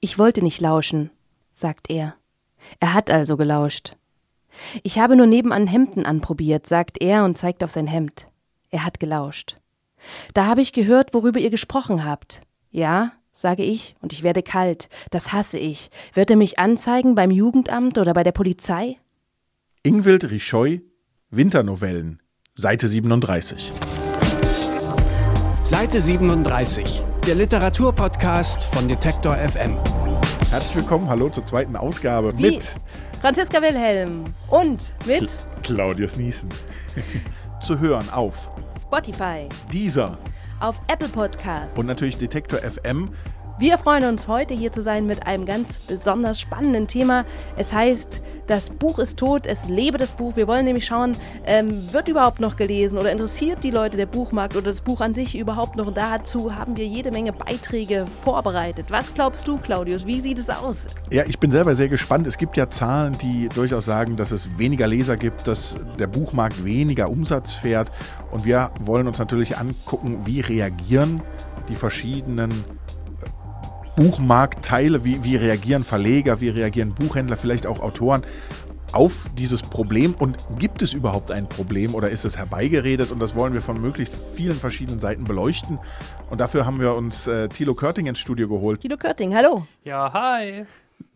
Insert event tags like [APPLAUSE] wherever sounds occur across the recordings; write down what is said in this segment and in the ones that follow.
Ich wollte nicht lauschen, sagt er. Er hat also gelauscht. Ich habe nur nebenan Hemden anprobiert, sagt er und zeigt auf sein Hemd. Er hat gelauscht. Da habe ich gehört, worüber ihr gesprochen habt. Ja, sage ich, und ich werde kalt. Das hasse ich. Wird er mich anzeigen beim Jugendamt oder bei der Polizei? Ingwild Richoy, Winternovellen, Seite 37. Seite 37, der Literaturpodcast von Detektor FM. Herzlich willkommen, hallo zur zweiten Ausgabe Wie? mit Franziska Wilhelm und mit Claudius Niesen. [LAUGHS] Zu hören auf Spotify, dieser auf Apple Podcast. und natürlich Detektor FM. Wir freuen uns, heute hier zu sein mit einem ganz besonders spannenden Thema. Es heißt, das Buch ist tot, es lebe das Buch. Wir wollen nämlich schauen, ähm, wird überhaupt noch gelesen oder interessiert die Leute der Buchmarkt oder das Buch an sich überhaupt noch? Und dazu haben wir jede Menge Beiträge vorbereitet. Was glaubst du, Claudius? Wie sieht es aus? Ja, ich bin selber sehr gespannt. Es gibt ja Zahlen, die durchaus sagen, dass es weniger Leser gibt, dass der Buchmarkt weniger Umsatz fährt. Und wir wollen uns natürlich angucken, wie reagieren die verschiedenen Buchmarktteile, wie, wie reagieren Verleger, wie reagieren Buchhändler, vielleicht auch Autoren auf dieses Problem und gibt es überhaupt ein Problem oder ist es herbeigeredet und das wollen wir von möglichst vielen verschiedenen Seiten beleuchten und dafür haben wir uns äh, Thilo Körting ins Studio geholt. Guido Körting, hallo. Ja, hi.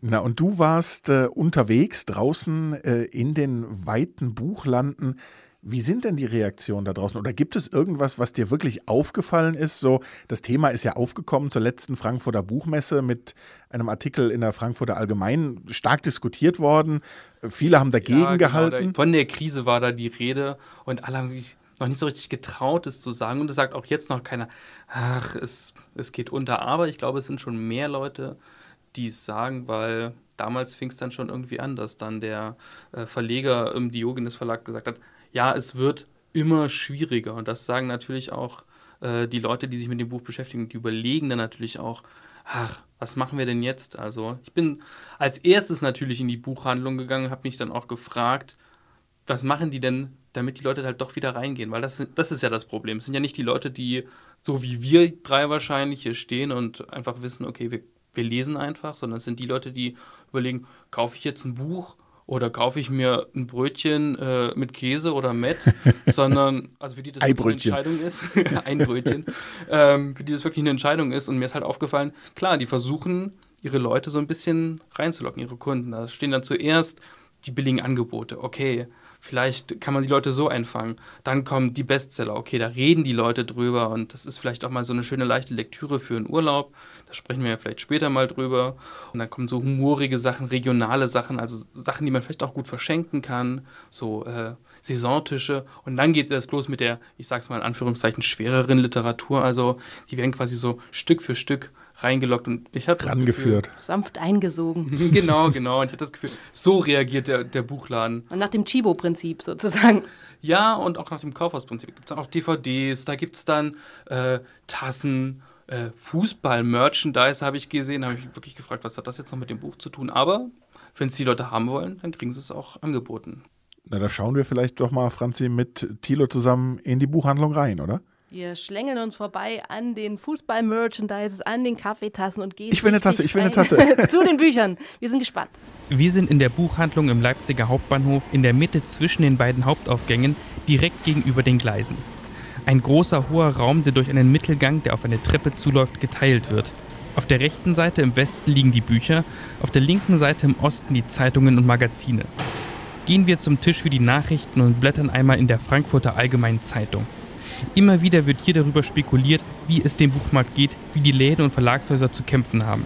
Na, und du warst äh, unterwegs draußen äh, in den weiten Buchlanden. Wie sind denn die Reaktionen da draußen? Oder gibt es irgendwas, was dir wirklich aufgefallen ist? So, das Thema ist ja aufgekommen zur letzten Frankfurter Buchmesse mit einem Artikel in der Frankfurter Allgemeinen stark diskutiert worden. Viele haben dagegen ja, genau, gehalten. da, von der Krise war da die Rede und alle haben sich noch nicht so richtig getraut, es zu sagen. Und es sagt auch jetzt noch keiner, ach, es, es geht unter. Aber ich glaube, es sind schon mehr Leute, die es sagen, weil damals fing es dann schon irgendwie an, dass dann der äh, Verleger im Diogenes Verlag gesagt hat, ja, es wird immer schwieriger. Und das sagen natürlich auch äh, die Leute, die sich mit dem Buch beschäftigen. Die überlegen dann natürlich auch, ach, was machen wir denn jetzt? Also ich bin als erstes natürlich in die Buchhandlung gegangen, habe mich dann auch gefragt, was machen die denn, damit die Leute halt doch wieder reingehen? Weil das, das ist ja das Problem. Es sind ja nicht die Leute, die so wie wir drei wahrscheinlich hier stehen und einfach wissen, okay, wir, wir lesen einfach, sondern es sind die Leute, die überlegen, kaufe ich jetzt ein Buch oder kaufe ich mir ein Brötchen äh, mit Käse oder Met, [LAUGHS] sondern also für die das wirklich eine. Entscheidung ist, [LAUGHS] ein Brötchen, ähm, für die das wirklich eine Entscheidung ist. Und mir ist halt aufgefallen, klar, die versuchen ihre Leute so ein bisschen reinzulocken, ihre Kunden. Da stehen dann zuerst die billigen Angebote. Okay, vielleicht kann man die Leute so einfangen. Dann kommen die Bestseller. Okay, da reden die Leute drüber und das ist vielleicht auch mal so eine schöne leichte Lektüre für einen Urlaub. Da sprechen wir ja vielleicht später mal drüber. Und dann kommen so humorige Sachen, regionale Sachen, also Sachen, die man vielleicht auch gut verschenken kann, so äh, Saisontische. Und dann geht es erst los mit der, ich sag's mal in Anführungszeichen, schwereren Literatur. Also die werden quasi so Stück für Stück reingelockt und ich habe rangeführt. Sanft eingesogen. [LAUGHS] genau, genau. Und ich hatte das Gefühl, so reagiert der, der Buchladen. Und nach dem Chibo-Prinzip sozusagen. Ja, und auch nach dem Kaufhausprinzip gibt es auch DVDs, da gibt es dann äh, Tassen, äh, Fußball-Merchandise habe ich gesehen. Da habe ich wirklich gefragt, was hat das jetzt noch mit dem Buch zu tun? Aber wenn es die Leute haben wollen, dann kriegen sie es auch angeboten. Na, da schauen wir vielleicht doch mal, Franzi, mit Thilo zusammen in die Buchhandlung rein, oder? Wir schlängeln uns vorbei an den Fußball-Merchandises, an den Kaffeetassen und gehen Ich will eine Tasse, ich will eine Tasse. [LAUGHS] zu den Büchern. Wir sind gespannt. Wir sind in der Buchhandlung im Leipziger Hauptbahnhof in der Mitte zwischen den beiden Hauptaufgängen, direkt gegenüber den Gleisen. Ein großer hoher Raum, der durch einen Mittelgang, der auf eine Treppe zuläuft, geteilt wird. Auf der rechten Seite im Westen liegen die Bücher, auf der linken Seite im Osten die Zeitungen und Magazine. Gehen wir zum Tisch für die Nachrichten und blättern einmal in der Frankfurter Allgemeinen Zeitung. Immer wieder wird hier darüber spekuliert, wie es dem Buchmarkt geht, wie die Läden und Verlagshäuser zu kämpfen haben.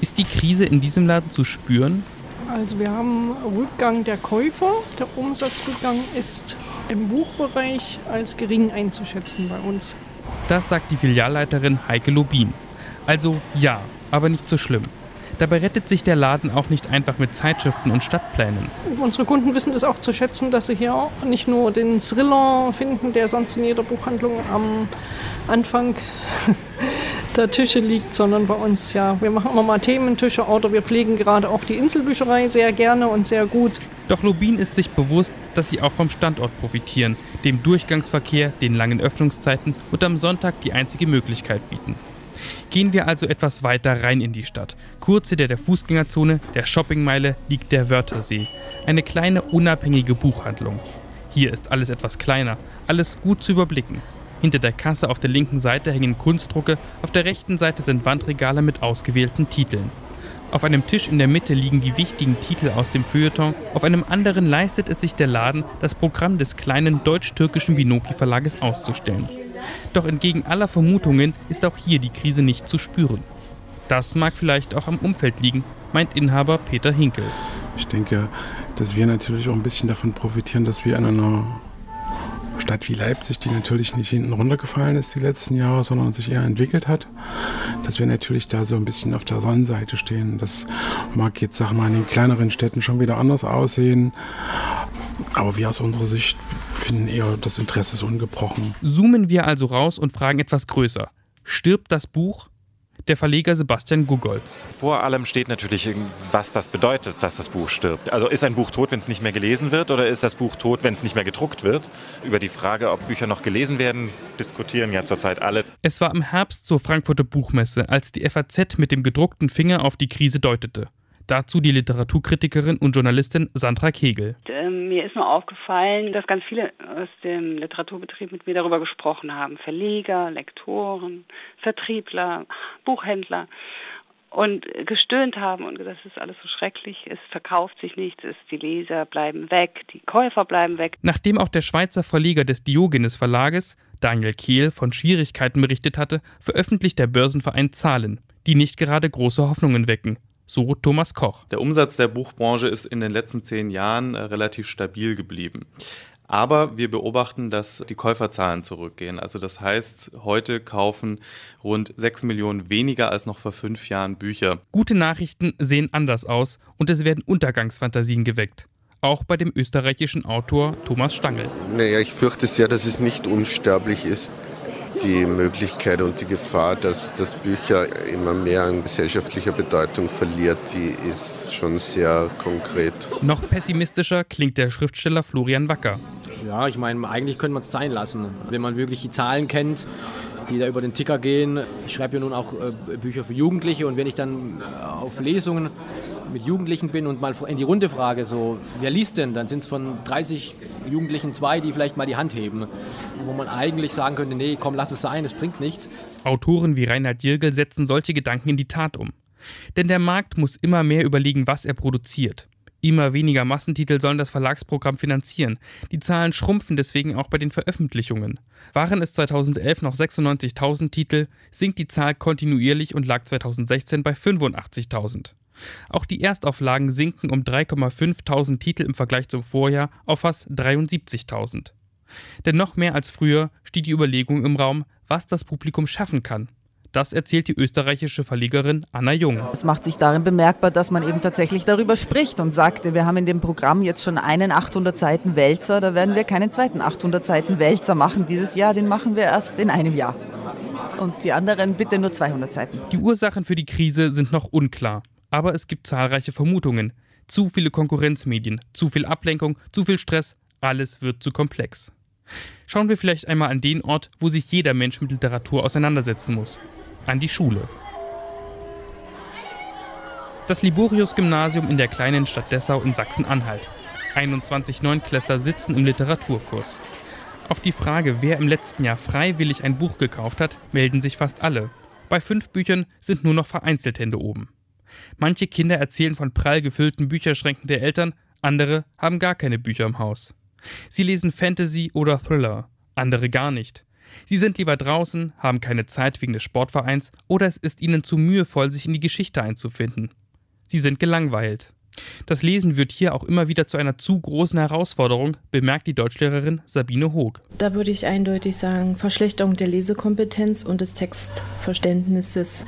Ist die Krise in diesem Laden zu spüren? Also wir haben Rückgang der Käufer. Der Umsatzrückgang ist im Buchbereich als gering einzuschätzen bei uns. Das sagt die Filialleiterin Heike Lobin. Also ja, aber nicht so schlimm. Dabei rettet sich der Laden auch nicht einfach mit Zeitschriften und Stadtplänen. Unsere Kunden wissen das auch zu schätzen, dass sie hier nicht nur den Thriller finden, der sonst in jeder Buchhandlung am Anfang [LAUGHS] der Tische liegt, sondern bei uns, ja, wir machen immer mal Thementische oder wir pflegen gerade auch die Inselbücherei sehr gerne und sehr gut. Doch Lobin ist sich bewusst, dass sie auch vom Standort profitieren, dem Durchgangsverkehr, den langen Öffnungszeiten und am Sonntag die einzige Möglichkeit bieten. Gehen wir also etwas weiter rein in die Stadt. Kurz hinter der Fußgängerzone, der Shoppingmeile, liegt der Wörthersee. Eine kleine unabhängige Buchhandlung. Hier ist alles etwas kleiner, alles gut zu überblicken. Hinter der Kasse auf der linken Seite hängen Kunstdrucke, auf der rechten Seite sind Wandregale mit ausgewählten Titeln. Auf einem Tisch in der Mitte liegen die wichtigen Titel aus dem Feuilleton, auf einem anderen leistet es sich der Laden, das Programm des kleinen deutsch-türkischen Binoki Verlages auszustellen. Doch entgegen aller Vermutungen ist auch hier die Krise nicht zu spüren. Das mag vielleicht auch am Umfeld liegen, meint Inhaber Peter Hinkel. Ich denke, dass wir natürlich auch ein bisschen davon profitieren, dass wir in einer Stadt wie Leipzig, die natürlich nicht hinten runtergefallen ist die letzten Jahre, sondern sich eher entwickelt hat, dass wir natürlich da so ein bisschen auf der Sonnenseite stehen. Das mag jetzt, sag mal, in den kleineren Städten schon wieder anders aussehen. Aber wir aus unserer Sicht finden eher, das Interesse ist ungebrochen. Zoomen wir also raus und fragen etwas größer. Stirbt das Buch? Der Verleger Sebastian Gugolz. Vor allem steht natürlich, was das bedeutet, dass das Buch stirbt. Also ist ein Buch tot, wenn es nicht mehr gelesen wird, oder ist das Buch tot, wenn es nicht mehr gedruckt wird? Über die Frage, ob Bücher noch gelesen werden, diskutieren ja zurzeit alle. Es war im Herbst zur Frankfurter Buchmesse, als die FAZ mit dem gedruckten Finger auf die Krise deutete. Dazu die Literaturkritikerin und Journalistin Sandra Kegel. Ähm, mir ist nur aufgefallen, dass ganz viele aus dem Literaturbetrieb mit mir darüber gesprochen haben. Verleger, Lektoren, Vertriebler, Buchhändler und gestöhnt haben und gesagt, es ist alles so schrecklich, es verkauft sich nichts, es, die Leser bleiben weg, die Käufer bleiben weg. Nachdem auch der Schweizer Verleger des Diogenes Verlages, Daniel Kehl, von Schwierigkeiten berichtet hatte, veröffentlicht der Börsenverein Zahlen, die nicht gerade große Hoffnungen wecken. So Thomas Koch. Der Umsatz der Buchbranche ist in den letzten zehn Jahren äh, relativ stabil geblieben. Aber wir beobachten, dass die Käuferzahlen zurückgehen. Also das heißt, heute kaufen rund sechs Millionen weniger als noch vor fünf Jahren Bücher. Gute Nachrichten sehen anders aus und es werden Untergangsfantasien geweckt. Auch bei dem österreichischen Autor Thomas Stangl. Naja, ich fürchte sehr, dass es nicht unsterblich ist die Möglichkeit und die Gefahr, dass, dass Bücher immer mehr an gesellschaftlicher Bedeutung verliert, die ist schon sehr konkret. Noch pessimistischer klingt der Schriftsteller Florian Wacker. Ja, ich meine, eigentlich könnte man es sein lassen. Wenn man wirklich die Zahlen kennt, die da über den Ticker gehen. Ich schreibe ja nun auch äh, Bücher für Jugendliche und wenn ich dann äh, auf Lesungen mit Jugendlichen bin und mal in die Runde frage, so, wer liest denn? Dann sind es von 30 Jugendlichen zwei, die vielleicht mal die Hand heben. Wo man eigentlich sagen könnte, nee, komm, lass es sein, es bringt nichts. Autoren wie Reinhard Jirgel setzen solche Gedanken in die Tat um. Denn der Markt muss immer mehr überlegen, was er produziert. Immer weniger Massentitel sollen das Verlagsprogramm finanzieren. Die Zahlen schrumpfen deswegen auch bei den Veröffentlichungen. Waren es 2011 noch 96.000 Titel, sinkt die Zahl kontinuierlich und lag 2016 bei 85.000. Auch die Erstauflagen sinken um 3,5.000 Titel im Vergleich zum Vorjahr auf fast 73.000. Denn noch mehr als früher steht die Überlegung im Raum, was das Publikum schaffen kann. Das erzählt die österreichische Verlegerin Anna Jung. Es macht sich darin bemerkbar, dass man eben tatsächlich darüber spricht und sagt, wir haben in dem Programm jetzt schon einen 800 Seiten Wälzer, da werden wir keinen zweiten 800 Seiten Wälzer machen dieses Jahr, den machen wir erst in einem Jahr. Und die anderen bitte nur 200 Seiten. Die Ursachen für die Krise sind noch unklar. Aber es gibt zahlreiche Vermutungen. Zu viele Konkurrenzmedien, zu viel Ablenkung, zu viel Stress, alles wird zu komplex. Schauen wir vielleicht einmal an den Ort, wo sich jeder Mensch mit Literatur auseinandersetzen muss. An die Schule. Das Liborius-Gymnasium in der kleinen Stadt Dessau in Sachsen-Anhalt. 21 Neunklässler sitzen im Literaturkurs. Auf die Frage, wer im letzten Jahr freiwillig ein Buch gekauft hat, melden sich fast alle. Bei fünf Büchern sind nur noch vereinzelt Hände oben. Manche Kinder erzählen von prall gefüllten Bücherschränken der Eltern, andere haben gar keine Bücher im Haus. Sie lesen Fantasy oder Thriller, andere gar nicht. Sie sind lieber draußen, haben keine Zeit wegen des Sportvereins oder es ist ihnen zu mühevoll, sich in die Geschichte einzufinden. Sie sind gelangweilt. Das Lesen wird hier auch immer wieder zu einer zu großen Herausforderung, bemerkt die Deutschlehrerin Sabine Hoog. Da würde ich eindeutig sagen, Verschlechterung der Lesekompetenz und des Textverständnisses.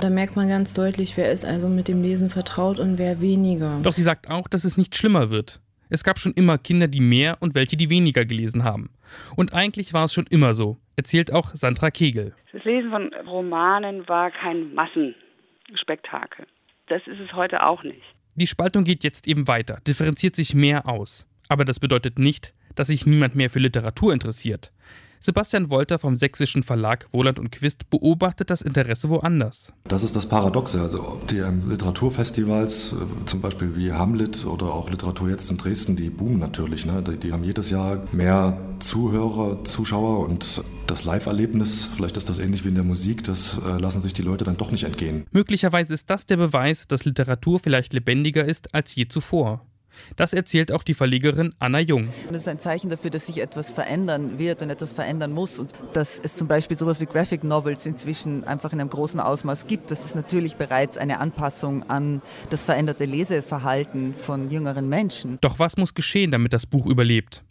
Da merkt man ganz deutlich, wer ist also mit dem Lesen vertraut und wer weniger. Doch sie sagt auch, dass es nicht schlimmer wird. Es gab schon immer Kinder, die mehr und welche, die weniger gelesen haben. Und eigentlich war es schon immer so, erzählt auch Sandra Kegel. Das Lesen von Romanen war kein Massenspektakel. Das ist es heute auch nicht. Die Spaltung geht jetzt eben weiter, differenziert sich mehr aus. Aber das bedeutet nicht, dass sich niemand mehr für Literatur interessiert. Sebastian Wolter vom sächsischen Verlag Wohland und Quist beobachtet das Interesse woanders. Das ist das Paradoxe. Also die ähm, Literaturfestivals, äh, zum Beispiel wie Hamlet oder auch Literatur jetzt in Dresden, die boomen natürlich. Ne? Die, die haben jedes Jahr mehr Zuhörer, Zuschauer und das Live-Erlebnis, vielleicht ist das ähnlich wie in der Musik, das äh, lassen sich die Leute dann doch nicht entgehen. Möglicherweise ist das der Beweis, dass Literatur vielleicht lebendiger ist als je zuvor. Das erzählt auch die Verlegerin Anna Jung. Und das ist ein Zeichen dafür, dass sich etwas verändern wird und etwas verändern muss und dass es zum Beispiel sowas wie Graphic Novels inzwischen einfach in einem großen Ausmaß gibt. Das ist natürlich bereits eine Anpassung an das veränderte Leseverhalten von jüngeren Menschen. Doch was muss geschehen, damit das Buch überlebt?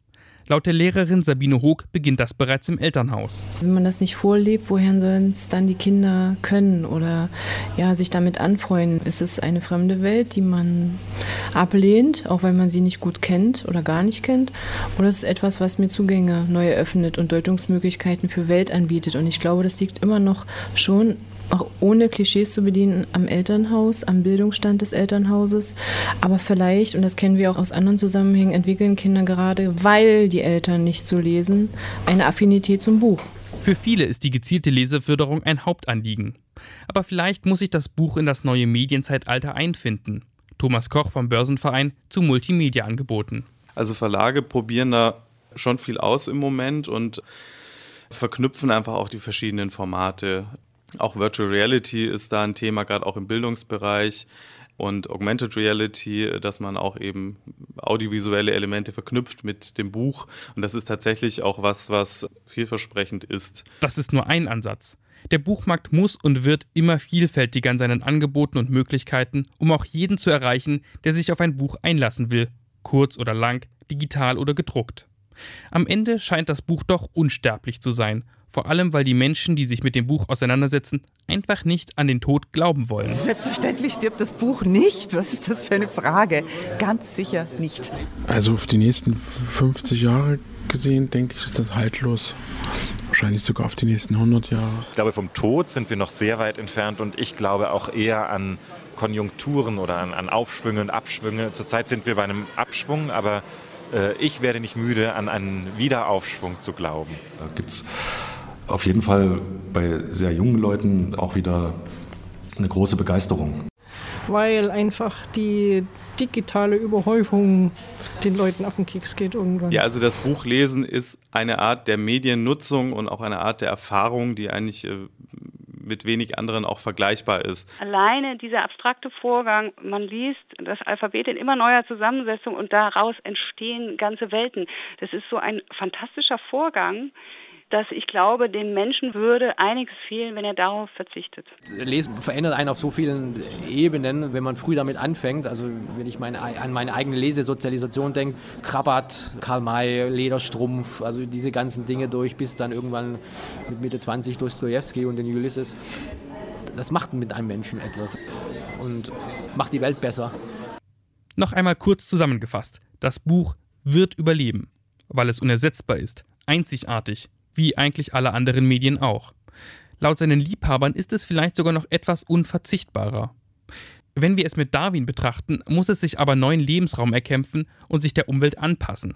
Laut der Lehrerin Sabine Hoog beginnt das bereits im Elternhaus. Wenn man das nicht vorlebt, woher sollen es dann die Kinder können oder ja, sich damit anfreuen? Es ist eine fremde Welt, die man ablehnt, auch wenn man sie nicht gut kennt oder gar nicht kennt. Oder es ist etwas, was mir Zugänge neu eröffnet und Deutungsmöglichkeiten für Welt anbietet. Und ich glaube, das liegt immer noch schon auch ohne Klischees zu bedienen, am Elternhaus, am Bildungsstand des Elternhauses. Aber vielleicht, und das kennen wir auch aus anderen Zusammenhängen, entwickeln Kinder gerade, weil die Eltern nicht so lesen, eine Affinität zum Buch. Für viele ist die gezielte Leseförderung ein Hauptanliegen. Aber vielleicht muss sich das Buch in das neue Medienzeitalter einfinden. Thomas Koch vom Börsenverein zu Multimedia-Angeboten. Also Verlage probieren da schon viel aus im Moment und verknüpfen einfach auch die verschiedenen Formate. Auch Virtual Reality ist da ein Thema, gerade auch im Bildungsbereich und Augmented Reality, dass man auch eben audiovisuelle Elemente verknüpft mit dem Buch. Und das ist tatsächlich auch was, was vielversprechend ist. Das ist nur ein Ansatz. Der Buchmarkt muss und wird immer vielfältiger in seinen Angeboten und Möglichkeiten, um auch jeden zu erreichen, der sich auf ein Buch einlassen will, kurz oder lang, digital oder gedruckt. Am Ende scheint das Buch doch unsterblich zu sein vor allem weil die Menschen, die sich mit dem Buch auseinandersetzen, einfach nicht an den Tod glauben wollen. Selbstverständlich stirbt das Buch nicht. Was ist das für eine Frage? Ganz sicher nicht. Also auf die nächsten 50 Jahre gesehen, denke ich, ist das haltlos. Wahrscheinlich sogar auf die nächsten 100 Jahre. Ich glaube, vom Tod sind wir noch sehr weit entfernt und ich glaube auch eher an Konjunkturen oder an, an Aufschwünge und Abschwünge. Zurzeit sind wir bei einem Abschwung, aber ich werde nicht müde, an einen Wiederaufschwung zu glauben. Da gibt es auf jeden Fall bei sehr jungen Leuten auch wieder eine große Begeisterung. Weil einfach die digitale Überhäufung den Leuten auf den Keks geht irgendwann. Ja, also das Buchlesen ist eine Art der Mediennutzung und auch eine Art der Erfahrung, die eigentlich äh, mit wenig anderen auch vergleichbar ist. Alleine dieser abstrakte Vorgang, man liest das Alphabet in immer neuer Zusammensetzung und daraus entstehen ganze Welten. Das ist so ein fantastischer Vorgang, dass ich glaube, dem Menschen würde einiges fehlen, wenn er darauf verzichtet. Lesen verändert einen auf so vielen Ebenen, wenn man früh damit anfängt. Also wenn ich meine, an meine eigene Lesesozialisation denke, Krabbert, Karl May, Lederstrumpf, also diese ganzen Dinge durch, bis dann irgendwann mit Mitte 20 Dostoevsky und den Ulysses. Das macht mit einem Menschen etwas und macht die Welt besser. Noch einmal kurz zusammengefasst. Das Buch wird überleben, weil es unersetzbar ist, einzigartig, wie eigentlich alle anderen Medien auch. Laut seinen Liebhabern ist es vielleicht sogar noch etwas unverzichtbarer. Wenn wir es mit Darwin betrachten, muss es sich aber neuen Lebensraum erkämpfen und sich der Umwelt anpassen.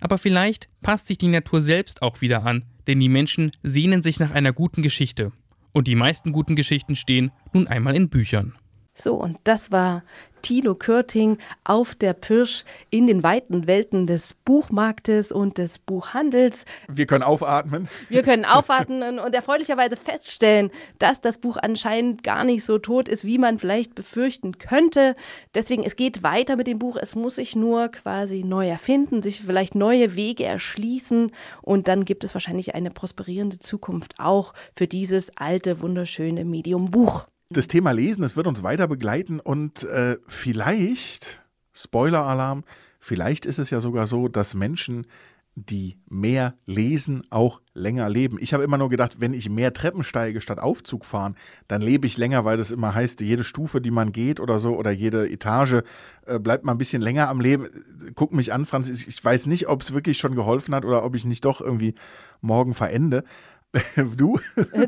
Aber vielleicht passt sich die Natur selbst auch wieder an, denn die Menschen sehnen sich nach einer guten Geschichte. Und die meisten guten Geschichten stehen nun einmal in Büchern. So, und das war Thilo Körting auf der Pirsch in den weiten Welten des Buchmarktes und des Buchhandels. Wir können aufatmen. Wir können [LAUGHS] aufatmen und erfreulicherweise feststellen, dass das Buch anscheinend gar nicht so tot ist, wie man vielleicht befürchten könnte. Deswegen, es geht weiter mit dem Buch. Es muss sich nur quasi neu erfinden, sich vielleicht neue Wege erschließen und dann gibt es wahrscheinlich eine prosperierende Zukunft auch für dieses alte, wunderschöne Medium Buch das Thema Lesen, das wird uns weiter begleiten und äh, vielleicht, Spoiler-Alarm, vielleicht ist es ja sogar so, dass Menschen, die mehr lesen, auch länger leben. Ich habe immer nur gedacht, wenn ich mehr Treppen steige statt Aufzug fahren, dann lebe ich länger, weil das immer heißt, jede Stufe, die man geht oder so oder jede Etage äh, bleibt mal ein bisschen länger am Leben. Guck mich an, Franz, ich weiß nicht, ob es wirklich schon geholfen hat oder ob ich nicht doch irgendwie morgen verende. [LAUGHS] du?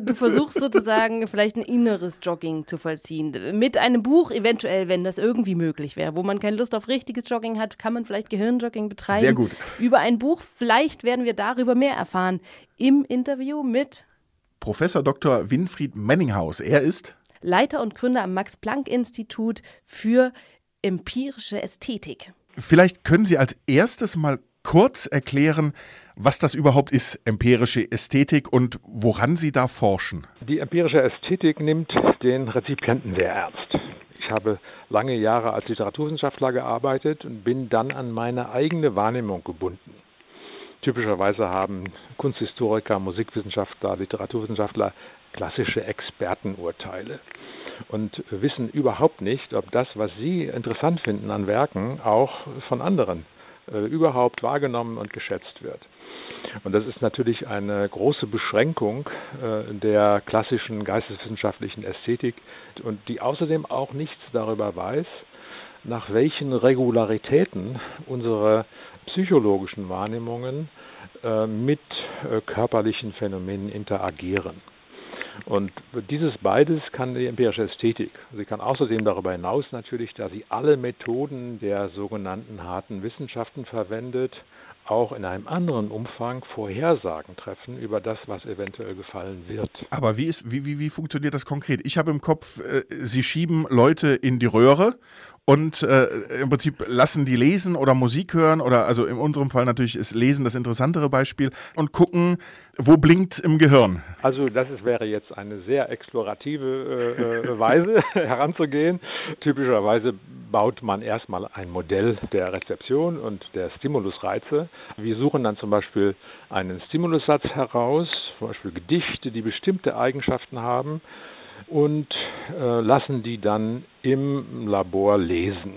Du versuchst sozusagen vielleicht ein inneres Jogging zu vollziehen. Mit einem Buch, eventuell, wenn das irgendwie möglich wäre. Wo man keine Lust auf richtiges Jogging hat, kann man vielleicht Gehirnjogging betreiben. Sehr gut. Über ein Buch, vielleicht werden wir darüber mehr erfahren. Im Interview mit Professor Dr. Winfried Menninghaus. Er ist Leiter und Gründer am Max-Planck-Institut für empirische Ästhetik. Vielleicht können Sie als erstes mal kurz erklären, was das überhaupt ist, empirische Ästhetik und woran Sie da forschen. Die empirische Ästhetik nimmt den Rezipienten sehr ernst. Ich habe lange Jahre als Literaturwissenschaftler gearbeitet und bin dann an meine eigene Wahrnehmung gebunden. Typischerweise haben Kunsthistoriker, Musikwissenschaftler, Literaturwissenschaftler klassische Expertenurteile und wissen überhaupt nicht, ob das, was sie interessant finden an Werken, auch von anderen äh, überhaupt wahrgenommen und geschätzt wird. Und das ist natürlich eine große Beschränkung äh, der klassischen geisteswissenschaftlichen Ästhetik und die außerdem auch nichts darüber weiß, nach welchen Regularitäten unsere psychologischen Wahrnehmungen äh, mit äh, körperlichen Phänomenen interagieren. Und dieses beides kann die empirische Ästhetik. Sie kann außerdem darüber hinaus natürlich, da sie alle Methoden der sogenannten harten Wissenschaften verwendet, auch in einem anderen Umfang Vorhersagen treffen über das, was eventuell gefallen wird. Aber wie, ist, wie, wie, wie funktioniert das konkret? Ich habe im Kopf, äh, Sie schieben Leute in die Röhre und äh, im Prinzip lassen die lesen oder Musik hören oder also in unserem Fall natürlich ist Lesen das interessantere Beispiel und gucken, wo blinkt im Gehirn. Also das ist, wäre jetzt eine sehr explorative äh, äh Weise [LAUGHS] heranzugehen. Typischerweise baut man erstmal ein Modell der Rezeption und der Stimulusreize. Wir suchen dann zum Beispiel einen Stimulussatz heraus, zum Beispiel Gedichte, die bestimmte Eigenschaften haben und äh, lassen die dann im Labor lesen.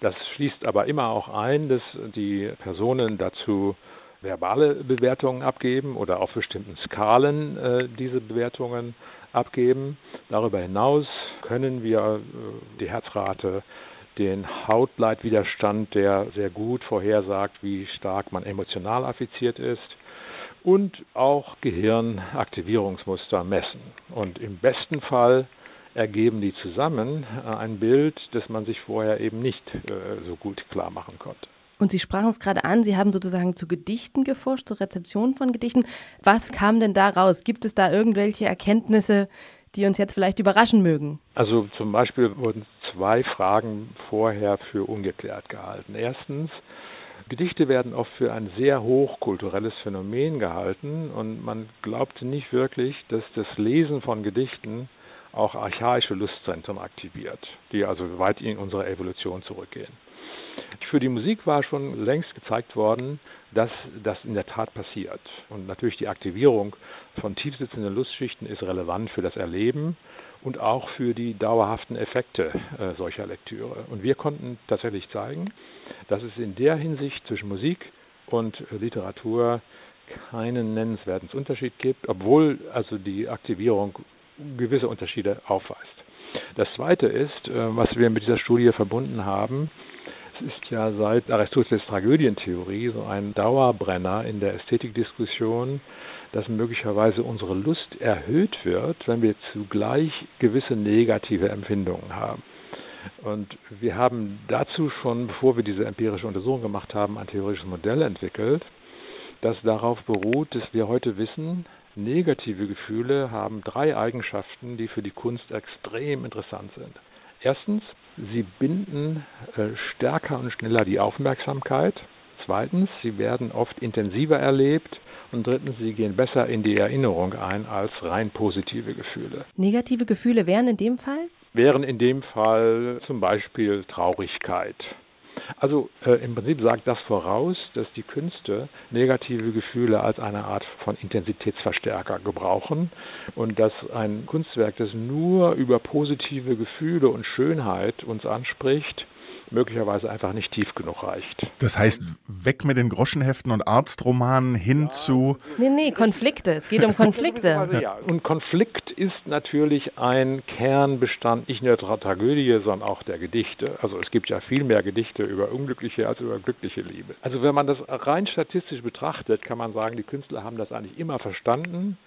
Das schließt aber immer auch ein, dass die Personen dazu verbale Bewertungen abgeben oder auf bestimmten Skalen äh, diese Bewertungen abgeben. Darüber hinaus können wir äh, die Herzrate, den Hautleitwiderstand, der sehr gut vorhersagt, wie stark man emotional affiziert ist, und auch Gehirnaktivierungsmuster messen. Und im besten Fall ergeben die zusammen äh, ein Bild, das man sich vorher eben nicht äh, so gut klar machen konnte. Und Sie sprachen es gerade an, Sie haben sozusagen zu Gedichten geforscht, zur Rezeption von Gedichten. Was kam denn da raus? Gibt es da irgendwelche Erkenntnisse, die uns jetzt vielleicht überraschen mögen? Also zum Beispiel wurden zwei Fragen vorher für ungeklärt gehalten. Erstens, Gedichte werden oft für ein sehr hochkulturelles Phänomen gehalten und man glaubte nicht wirklich, dass das Lesen von Gedichten auch archaische Lustzentren aktiviert, die also weit in unsere Evolution zurückgehen. Für die Musik war schon längst gezeigt worden, dass das in der Tat passiert. Und natürlich die Aktivierung von tiefsitzenden Lustschichten ist relevant für das Erleben und auch für die dauerhaften Effekte äh, solcher Lektüre. Und wir konnten tatsächlich zeigen, dass es in der Hinsicht zwischen Musik und Literatur keinen nennenswerten Unterschied gibt, obwohl also die Aktivierung gewisse Unterschiede aufweist. Das Zweite ist, äh, was wir mit dieser Studie verbunden haben, es ist ja seit Aristoteles Tragödientheorie so ein Dauerbrenner in der Ästhetikdiskussion, dass möglicherweise unsere Lust erhöht wird, wenn wir zugleich gewisse negative Empfindungen haben. Und wir haben dazu schon, bevor wir diese empirische Untersuchung gemacht haben, ein theoretisches Modell entwickelt, das darauf beruht, dass wir heute wissen, negative Gefühle haben drei Eigenschaften, die für die Kunst extrem interessant sind. Erstens, sie binden äh, stärker und schneller die Aufmerksamkeit. Zweitens, sie werden oft intensiver erlebt und drittens, sie gehen besser in die Erinnerung ein als rein positive Gefühle. Negative Gefühle wären in dem Fall? Wären in dem Fall zum Beispiel Traurigkeit. Also äh, im Prinzip sagt das voraus, dass die Künste negative Gefühle als eine Art von Intensitätsverstärker gebrauchen und dass ein Kunstwerk, das nur über positive Gefühle und Schönheit uns anspricht, möglicherweise einfach nicht tief genug reicht. Das heißt, weg mit den Groschenheften und Arztromanen hin ja. zu. Nee, nee, Konflikte. Es geht um Konflikte. [LAUGHS] ja. Und Konflikt ist natürlich ein Kernbestand nicht nur der Tragödie, sondern auch der Gedichte. Also es gibt ja viel mehr Gedichte über unglückliche als über glückliche Liebe. Also wenn man das rein statistisch betrachtet, kann man sagen, die Künstler haben das eigentlich immer verstanden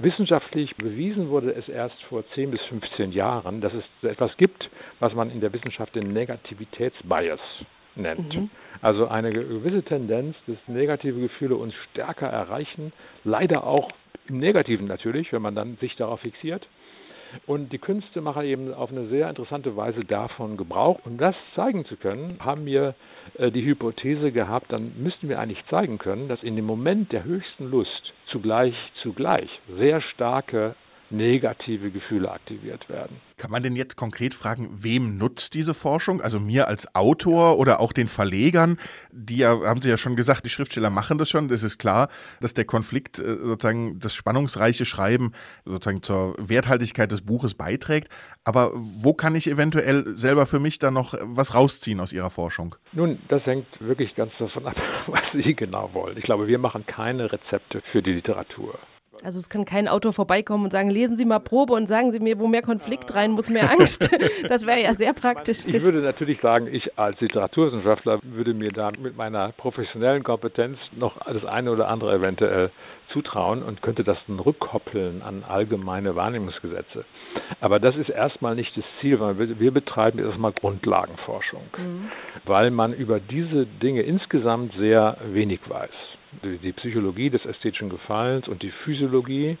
Wissenschaftlich bewiesen wurde es erst vor 10 bis 15 Jahren, dass es etwas gibt, was man in der Wissenschaft den Negativitätsbias nennt. Mhm. Also eine gewisse Tendenz, dass negative Gefühle uns stärker erreichen, leider auch im Negativen natürlich, wenn man dann sich darauf fixiert. Und die Künste machen eben auf eine sehr interessante Weise davon Gebrauch. Um das zeigen zu können, haben wir äh, die Hypothese gehabt, dann müssten wir eigentlich zeigen können, dass in dem Moment der höchsten Lust zugleich zugleich sehr starke negative Gefühle aktiviert werden. Kann man denn jetzt konkret fragen, wem nutzt diese Forschung? Also mir als Autor oder auch den Verlegern? Die ja, haben Sie ja schon gesagt, die Schriftsteller machen das schon. Das ist klar, dass der Konflikt äh, sozusagen das spannungsreiche Schreiben sozusagen zur Werthaltigkeit des Buches beiträgt. Aber wo kann ich eventuell selber für mich dann noch was rausziehen aus Ihrer Forschung? Nun, das hängt wirklich ganz davon ab, [LAUGHS] was Sie genau wollen. Ich glaube, wir machen keine Rezepte für die Literatur. Also es kann kein Autor vorbeikommen und sagen, lesen Sie mal Probe und sagen Sie mir, wo mehr Konflikt rein muss, mehr Angst. [LAUGHS] Das wäre ja sehr praktisch. Ich würde natürlich sagen, ich als Literaturwissenschaftler würde mir da mit meiner professionellen Kompetenz noch das eine oder andere eventuell zutrauen und könnte das dann rückkoppeln an allgemeine Wahrnehmungsgesetze. Aber das ist erstmal nicht das Ziel, weil wir, wir betreiben erstmal Grundlagenforschung, mhm. weil man über diese Dinge insgesamt sehr wenig weiß die Psychologie des ästhetischen Gefallens und die Physiologie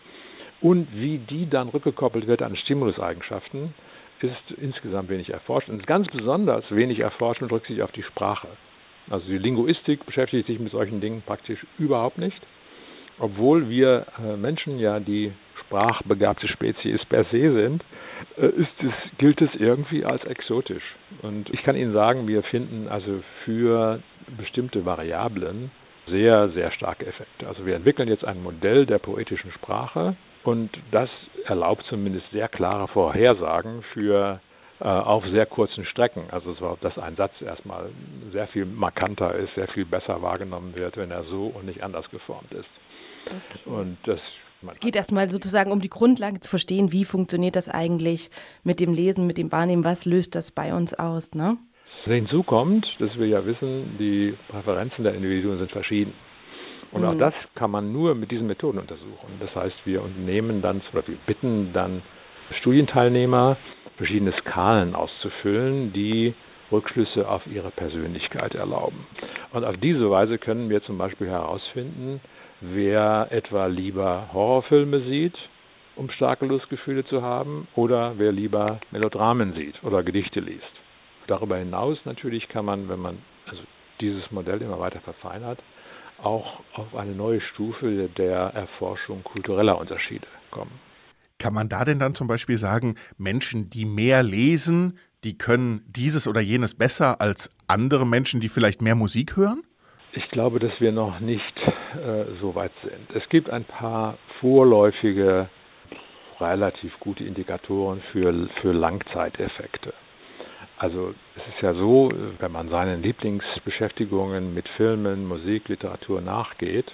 und wie die dann rückgekoppelt wird an Stimuluseigenschaften, ist insgesamt wenig erforscht. Und ganz besonders wenig erforscht und drückt sich auf die Sprache. Also die Linguistik beschäftigt sich mit solchen Dingen praktisch überhaupt nicht, obwohl wir äh, Menschen ja die sprachbegabte Spezies per se sind, äh, es, gilt es irgendwie als exotisch. Und ich kann Ihnen sagen, wir finden also für bestimmte Variablen sehr, sehr starke Effekte. Also wir entwickeln jetzt ein Modell der poetischen Sprache und das erlaubt zumindest sehr klare Vorhersagen für äh, auf sehr kurzen Strecken. Also so, dass ein Satz erstmal sehr viel markanter ist, sehr viel besser wahrgenommen wird, wenn er so und nicht anders geformt ist. Okay. Und das es geht erstmal sozusagen um die Grundlage zu verstehen, wie funktioniert das eigentlich mit dem Lesen, mit dem Wahrnehmen, was löst das bei uns aus, ne? Hinzu kommt, dass wir ja wissen, die Präferenzen der Individuen sind verschieden. Und auch mhm. das kann man nur mit diesen Methoden untersuchen. Das heißt, wir nehmen dann oder wir bitten dann Studienteilnehmer, verschiedene Skalen auszufüllen, die Rückschlüsse auf ihre Persönlichkeit erlauben. Und auf diese Weise können wir zum Beispiel herausfinden, wer etwa lieber Horrorfilme sieht, um starke Lustgefühle zu haben, oder wer lieber Melodramen sieht oder Gedichte liest. Darüber hinaus natürlich kann man, wenn man also dieses Modell immer weiter verfeinert, auch auf eine neue Stufe der Erforschung kultureller Unterschiede kommen. Kann man da denn dann zum Beispiel sagen, Menschen, die mehr lesen, die können dieses oder jenes besser als andere Menschen, die vielleicht mehr Musik hören? Ich glaube, dass wir noch nicht äh, so weit sind. Es gibt ein paar vorläufige, relativ gute Indikatoren für, für Langzeiteffekte. Also es ist ja so, wenn man seinen Lieblingsbeschäftigungen mit Filmen, Musik, Literatur nachgeht,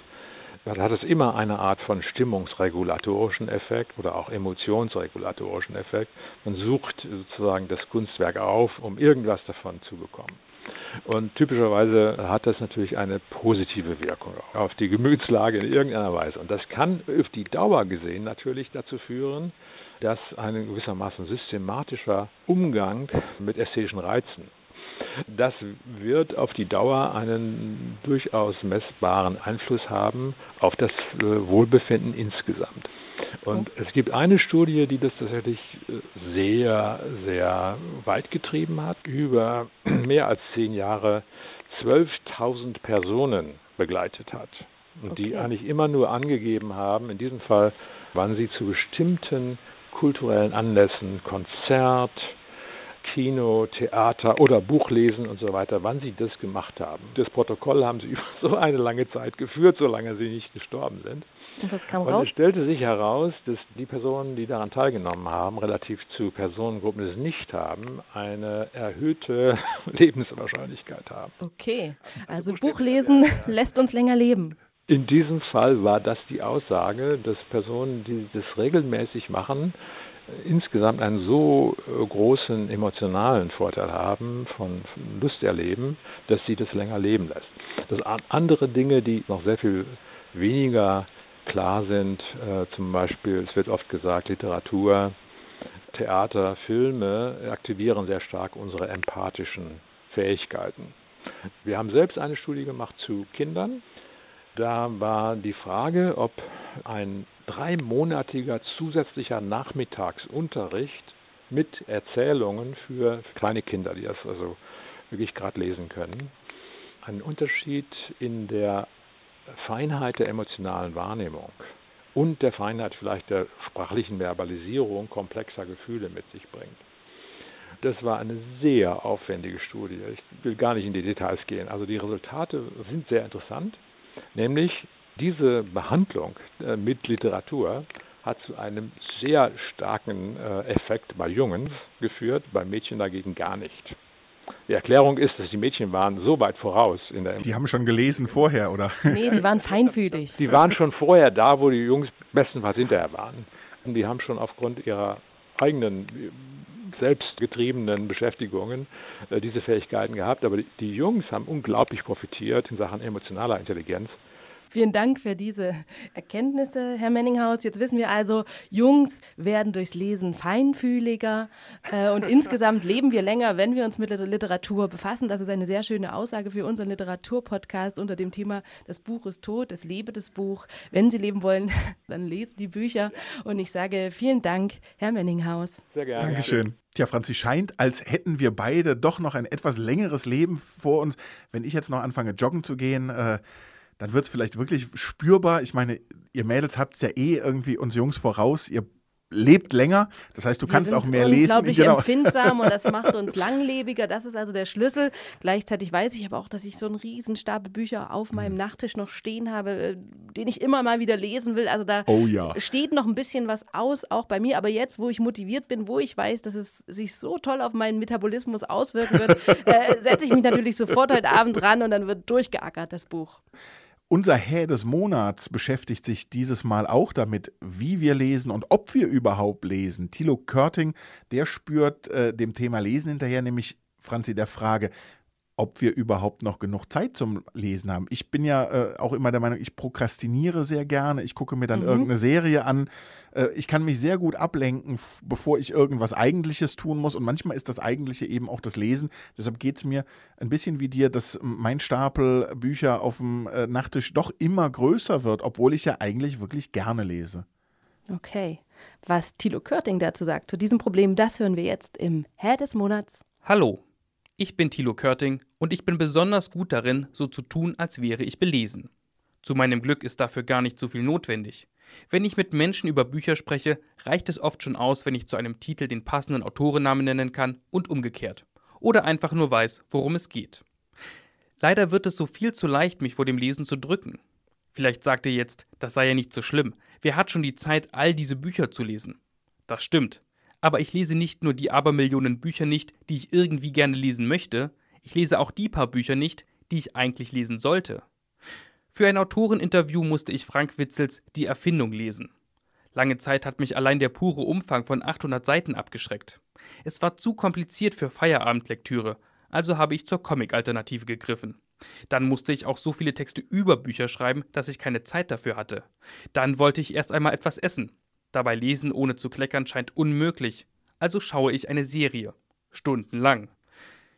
dann hat es immer eine Art von stimmungsregulatorischen Effekt oder auch emotionsregulatorischen Effekt. Man sucht sozusagen das Kunstwerk auf, um irgendwas davon zu bekommen. Und typischerweise hat das natürlich eine positive Wirkung auf die Gemütslage in irgendeiner Weise. Und das kann auf die Dauer gesehen natürlich dazu führen, dass ein gewissermaßen systematischer Umgang mit ästhetischen Reizen das wird auf die Dauer einen durchaus messbaren Einfluss haben auf das äh, Wohlbefinden insgesamt. Und es gibt eine Studie, die das tatsächlich äh, sehr, sehr weit getrieben hat, über [CLEARS THROAT] mehr als zehn Jahre 12.000 Personen begleitet hat. Und okay. die eigentlich immer nur angegeben haben, in diesem Fall, wann sie zu bestimmten kulturellen Anlässen, Konzert, Kino, Theater oder Buchlesen und so weiter, wann sie das gemacht haben. Das Protokoll haben sie [LAUGHS] über so eine lange Zeit geführt, solange sie nicht gestorben sind. Und, das kam und raus? es stellte sich heraus, dass die Personen, die daran teilgenommen haben, relativ zu Personengruppen, die es nicht haben, eine erhöhte [LAUGHS] Lebenswahrscheinlichkeit haben. Okay, also, also Buchlesen lässt uns länger leben. In diesem Fall war das die Aussage, dass Personen, die das regelmäßig machen, insgesamt einen so äh, großen emotionalen Vorteil haben von Lust erleben, dass sie das länger leben lässt. Das andere Dinge, die noch sehr viel weniger klar sind. Äh, zum Beispiel, es wird oft gesagt, Literatur, Theater, Filme aktivieren sehr stark unsere empathischen Fähigkeiten. Wir haben selbst eine Studie gemacht zu Kindern. Da war die Frage, ob ein dreimonatiger zusätzlicher Nachmittagsunterricht mit Erzählungen für kleine Kinder, die das also wirklich gerade lesen können, einen Unterschied in der Feinheit der emotionalen Wahrnehmung und der Feinheit vielleicht der sprachlichen Verbalisierung komplexer Gefühle mit sich bringt. Das war eine sehr aufwendige Studie. Ich will gar nicht in die Details gehen. Also die Resultate sind sehr interessant, nämlich diese Behandlung äh, mit Literatur hat zu einem sehr starken äh, Effekt bei Jungen geführt, bei Mädchen dagegen gar nicht. Die Erklärung ist, dass die Mädchen waren so weit voraus in der. Die haben schon gelesen vorher, oder? Nee, die waren feinfühlig. Die waren schon vorher da, wo die Jungs bestenfalls hinterher waren. Und die haben schon aufgrund ihrer eigenen selbstgetriebenen Beschäftigungen äh, diese Fähigkeiten gehabt. Aber die, die Jungs haben unglaublich profitiert in Sachen emotionaler Intelligenz. Vielen Dank für diese Erkenntnisse, Herr Menninghaus. Jetzt wissen wir also, Jungs werden durchs Lesen feinfühliger äh, und insgesamt leben wir länger, wenn wir uns mit Literatur befassen. Das ist eine sehr schöne Aussage für unseren Literaturpodcast unter dem Thema Das Buch ist tot, es lebe das Buch. Wenn Sie leben wollen, [LAUGHS] dann lesen die Bücher. Und ich sage vielen Dank, Herr Menninghaus. Sehr gerne. Dankeschön. Tja, Franzi, scheint, als hätten wir beide doch noch ein etwas längeres Leben vor uns. Wenn ich jetzt noch anfange, joggen zu gehen, äh, dann wird es vielleicht wirklich spürbar. Ich meine, ihr Mädels habt es ja eh irgendwie uns Jungs voraus. Ihr lebt länger, das heißt, du Wir kannst auch mehr lesen. unglaublich Genau. empfindsam und das [LAUGHS] macht uns langlebiger. Das ist also der Schlüssel. Gleichzeitig weiß ich aber auch, dass ich so einen riesen Stapel Bücher auf Mhm. meinem Nachttisch noch stehen habe, äh, den ich immer mal wieder lesen will. Also da Oh ja. steht noch ein bisschen was aus, auch bei mir. Aber jetzt, wo ich motiviert bin, wo ich weiß, dass es sich so toll auf meinen Metabolismus auswirken wird, [LAUGHS] äh, setze ich mich natürlich sofort heute Abend ran und dann wird durchgeackert, das Buch. Unser Hä des Monats beschäftigt sich dieses Mal auch damit, wie wir lesen und ob wir überhaupt lesen. Thilo Körting, der spürt äh, dem Thema Lesen hinterher, nämlich Franzi der Frage, ob wir überhaupt noch genug Zeit zum Lesen haben. Ich bin ja äh, auch immer der Meinung, ich prokrastiniere sehr gerne. Ich gucke mir dann Mhm. irgendeine Serie an. Äh, ich kann mich sehr gut ablenken, bevor ich irgendwas Eigentliches tun muss. Und manchmal ist das Eigentliche eben auch das Lesen. Deshalb geht es mir ein bisschen wie dir, dass mein Stapel Bücher auf dem äh, Nachttisch doch immer größer wird, obwohl ich ja eigentlich wirklich gerne lese. Okay. Was Thilo Körting dazu sagt, zu diesem Problem, das hören wir jetzt im Hä des Monats. Hallo, ich bin Thilo Körting und ich bin besonders gut darin, so zu tun, als wäre ich belesen. Zu meinem Glück ist dafür gar nicht so viel notwendig. Wenn ich mit Menschen über Bücher spreche, reicht es oft schon aus, wenn ich zu einem Titel den passenden Autorennamen nennen kann und umgekehrt. Oder einfach nur weiß, worum es geht. Leider wird es so viel zu leicht, mich vor dem Lesen zu drücken. Vielleicht sagt ihr jetzt, das sei ja nicht so schlimm. Wer hat schon die Zeit, all diese Bücher zu lesen? Das stimmt. Aber ich lese nicht nur die Abermillionen Bücher nicht, die ich irgendwie gerne lesen möchte, ich lese auch die paar Bücher nicht, die ich eigentlich lesen sollte. Für ein Autoreninterview musste ich Frank Witzels Die Erfindung lesen. Lange Zeit hat mich allein der pure Umfang von 800 Seiten abgeschreckt. Es war zu kompliziert für Feierabendlektüre, also habe ich zur Comic-Alternative gegriffen. Dann musste ich auch so viele Texte über Bücher schreiben, dass ich keine Zeit dafür hatte. Dann wollte ich erst einmal etwas essen. Dabei lesen ohne zu kleckern scheint unmöglich. Also schaue ich eine Serie. Stundenlang.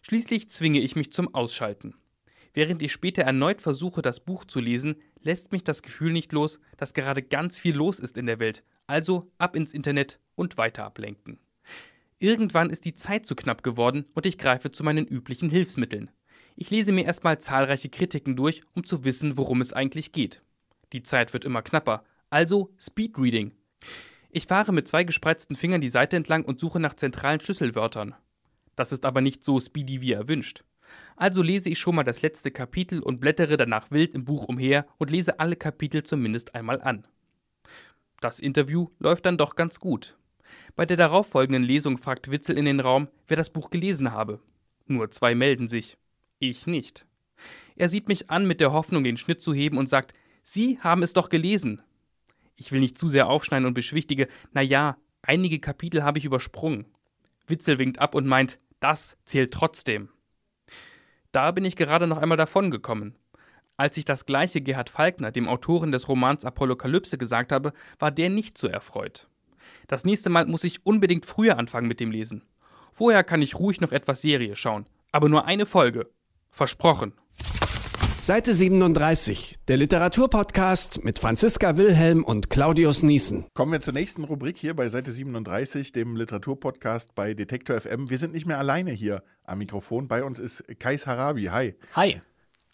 Schließlich zwinge ich mich zum Ausschalten. Während ich später erneut versuche, das Buch zu lesen, lässt mich das Gefühl nicht los, dass gerade ganz viel los ist in der Welt. Also ab ins Internet und weiter ablenken. Irgendwann ist die Zeit zu knapp geworden und ich greife zu meinen üblichen Hilfsmitteln. Ich lese mir erstmal zahlreiche Kritiken durch, um zu wissen, worum es eigentlich geht. Die Zeit wird immer knapper, also Speedreading. Ich fahre mit zwei gespreizten Fingern die Seite entlang und suche nach zentralen Schlüsselwörtern. Das ist aber nicht so speedy wie erwünscht. Also lese ich schon mal das letzte Kapitel und blättere danach wild im Buch umher und lese alle Kapitel zumindest einmal an. Das Interview läuft dann doch ganz gut. Bei der darauffolgenden Lesung fragt Witzel in den Raum, wer das Buch gelesen habe. Nur zwei melden sich. Ich nicht. Er sieht mich an mit der Hoffnung, den Schnitt zu heben und sagt, Sie haben es doch gelesen. Ich will nicht zu sehr aufschneiden und beschwichtige, na ja, einige Kapitel habe ich übersprungen. Witzel winkt ab und meint, das zählt trotzdem. Da bin ich gerade noch einmal davongekommen. Als ich das gleiche Gerhard Falkner, dem Autoren des Romans Apokalypse, gesagt habe, war der nicht so erfreut. Das nächste Mal muss ich unbedingt früher anfangen mit dem Lesen. Vorher kann ich ruhig noch etwas Serie schauen, aber nur eine Folge. Versprochen. Seite 37, der Literaturpodcast mit Franziska Wilhelm und Claudius Niesen. Kommen wir zur nächsten Rubrik hier bei Seite 37, dem Literaturpodcast bei Detektor FM. Wir sind nicht mehr alleine hier am Mikrofon. Bei uns ist Kais Harabi. Hi. Hi.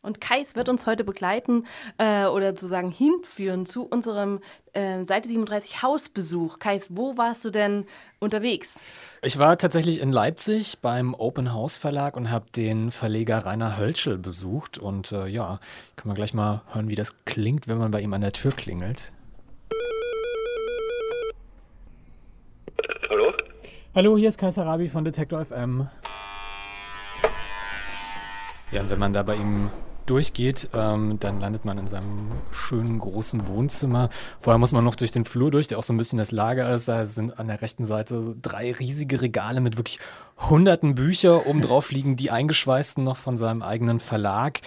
Und Kais wird uns heute begleiten äh, oder sozusagen hinführen zu unserem äh, Seite 37 Hausbesuch. Kais, wo warst du denn unterwegs? Ich war tatsächlich in Leipzig beim Open House Verlag und habe den Verleger Rainer Hölschel besucht. Und äh, ja, können wir gleich mal hören, wie das klingt, wenn man bei ihm an der Tür klingelt. Hallo? Hallo, hier ist Kaiser Rabi von Detektor FM. Ja, und wenn man da bei ihm durchgeht, ähm, dann landet man in seinem schönen großen Wohnzimmer. Vorher muss man noch durch den Flur durch, der auch so ein bisschen das Lager ist. Da sind an der rechten Seite drei riesige Regale mit wirklich hunderten Bücher. Obendrauf liegen die eingeschweißten noch von seinem eigenen Verlag.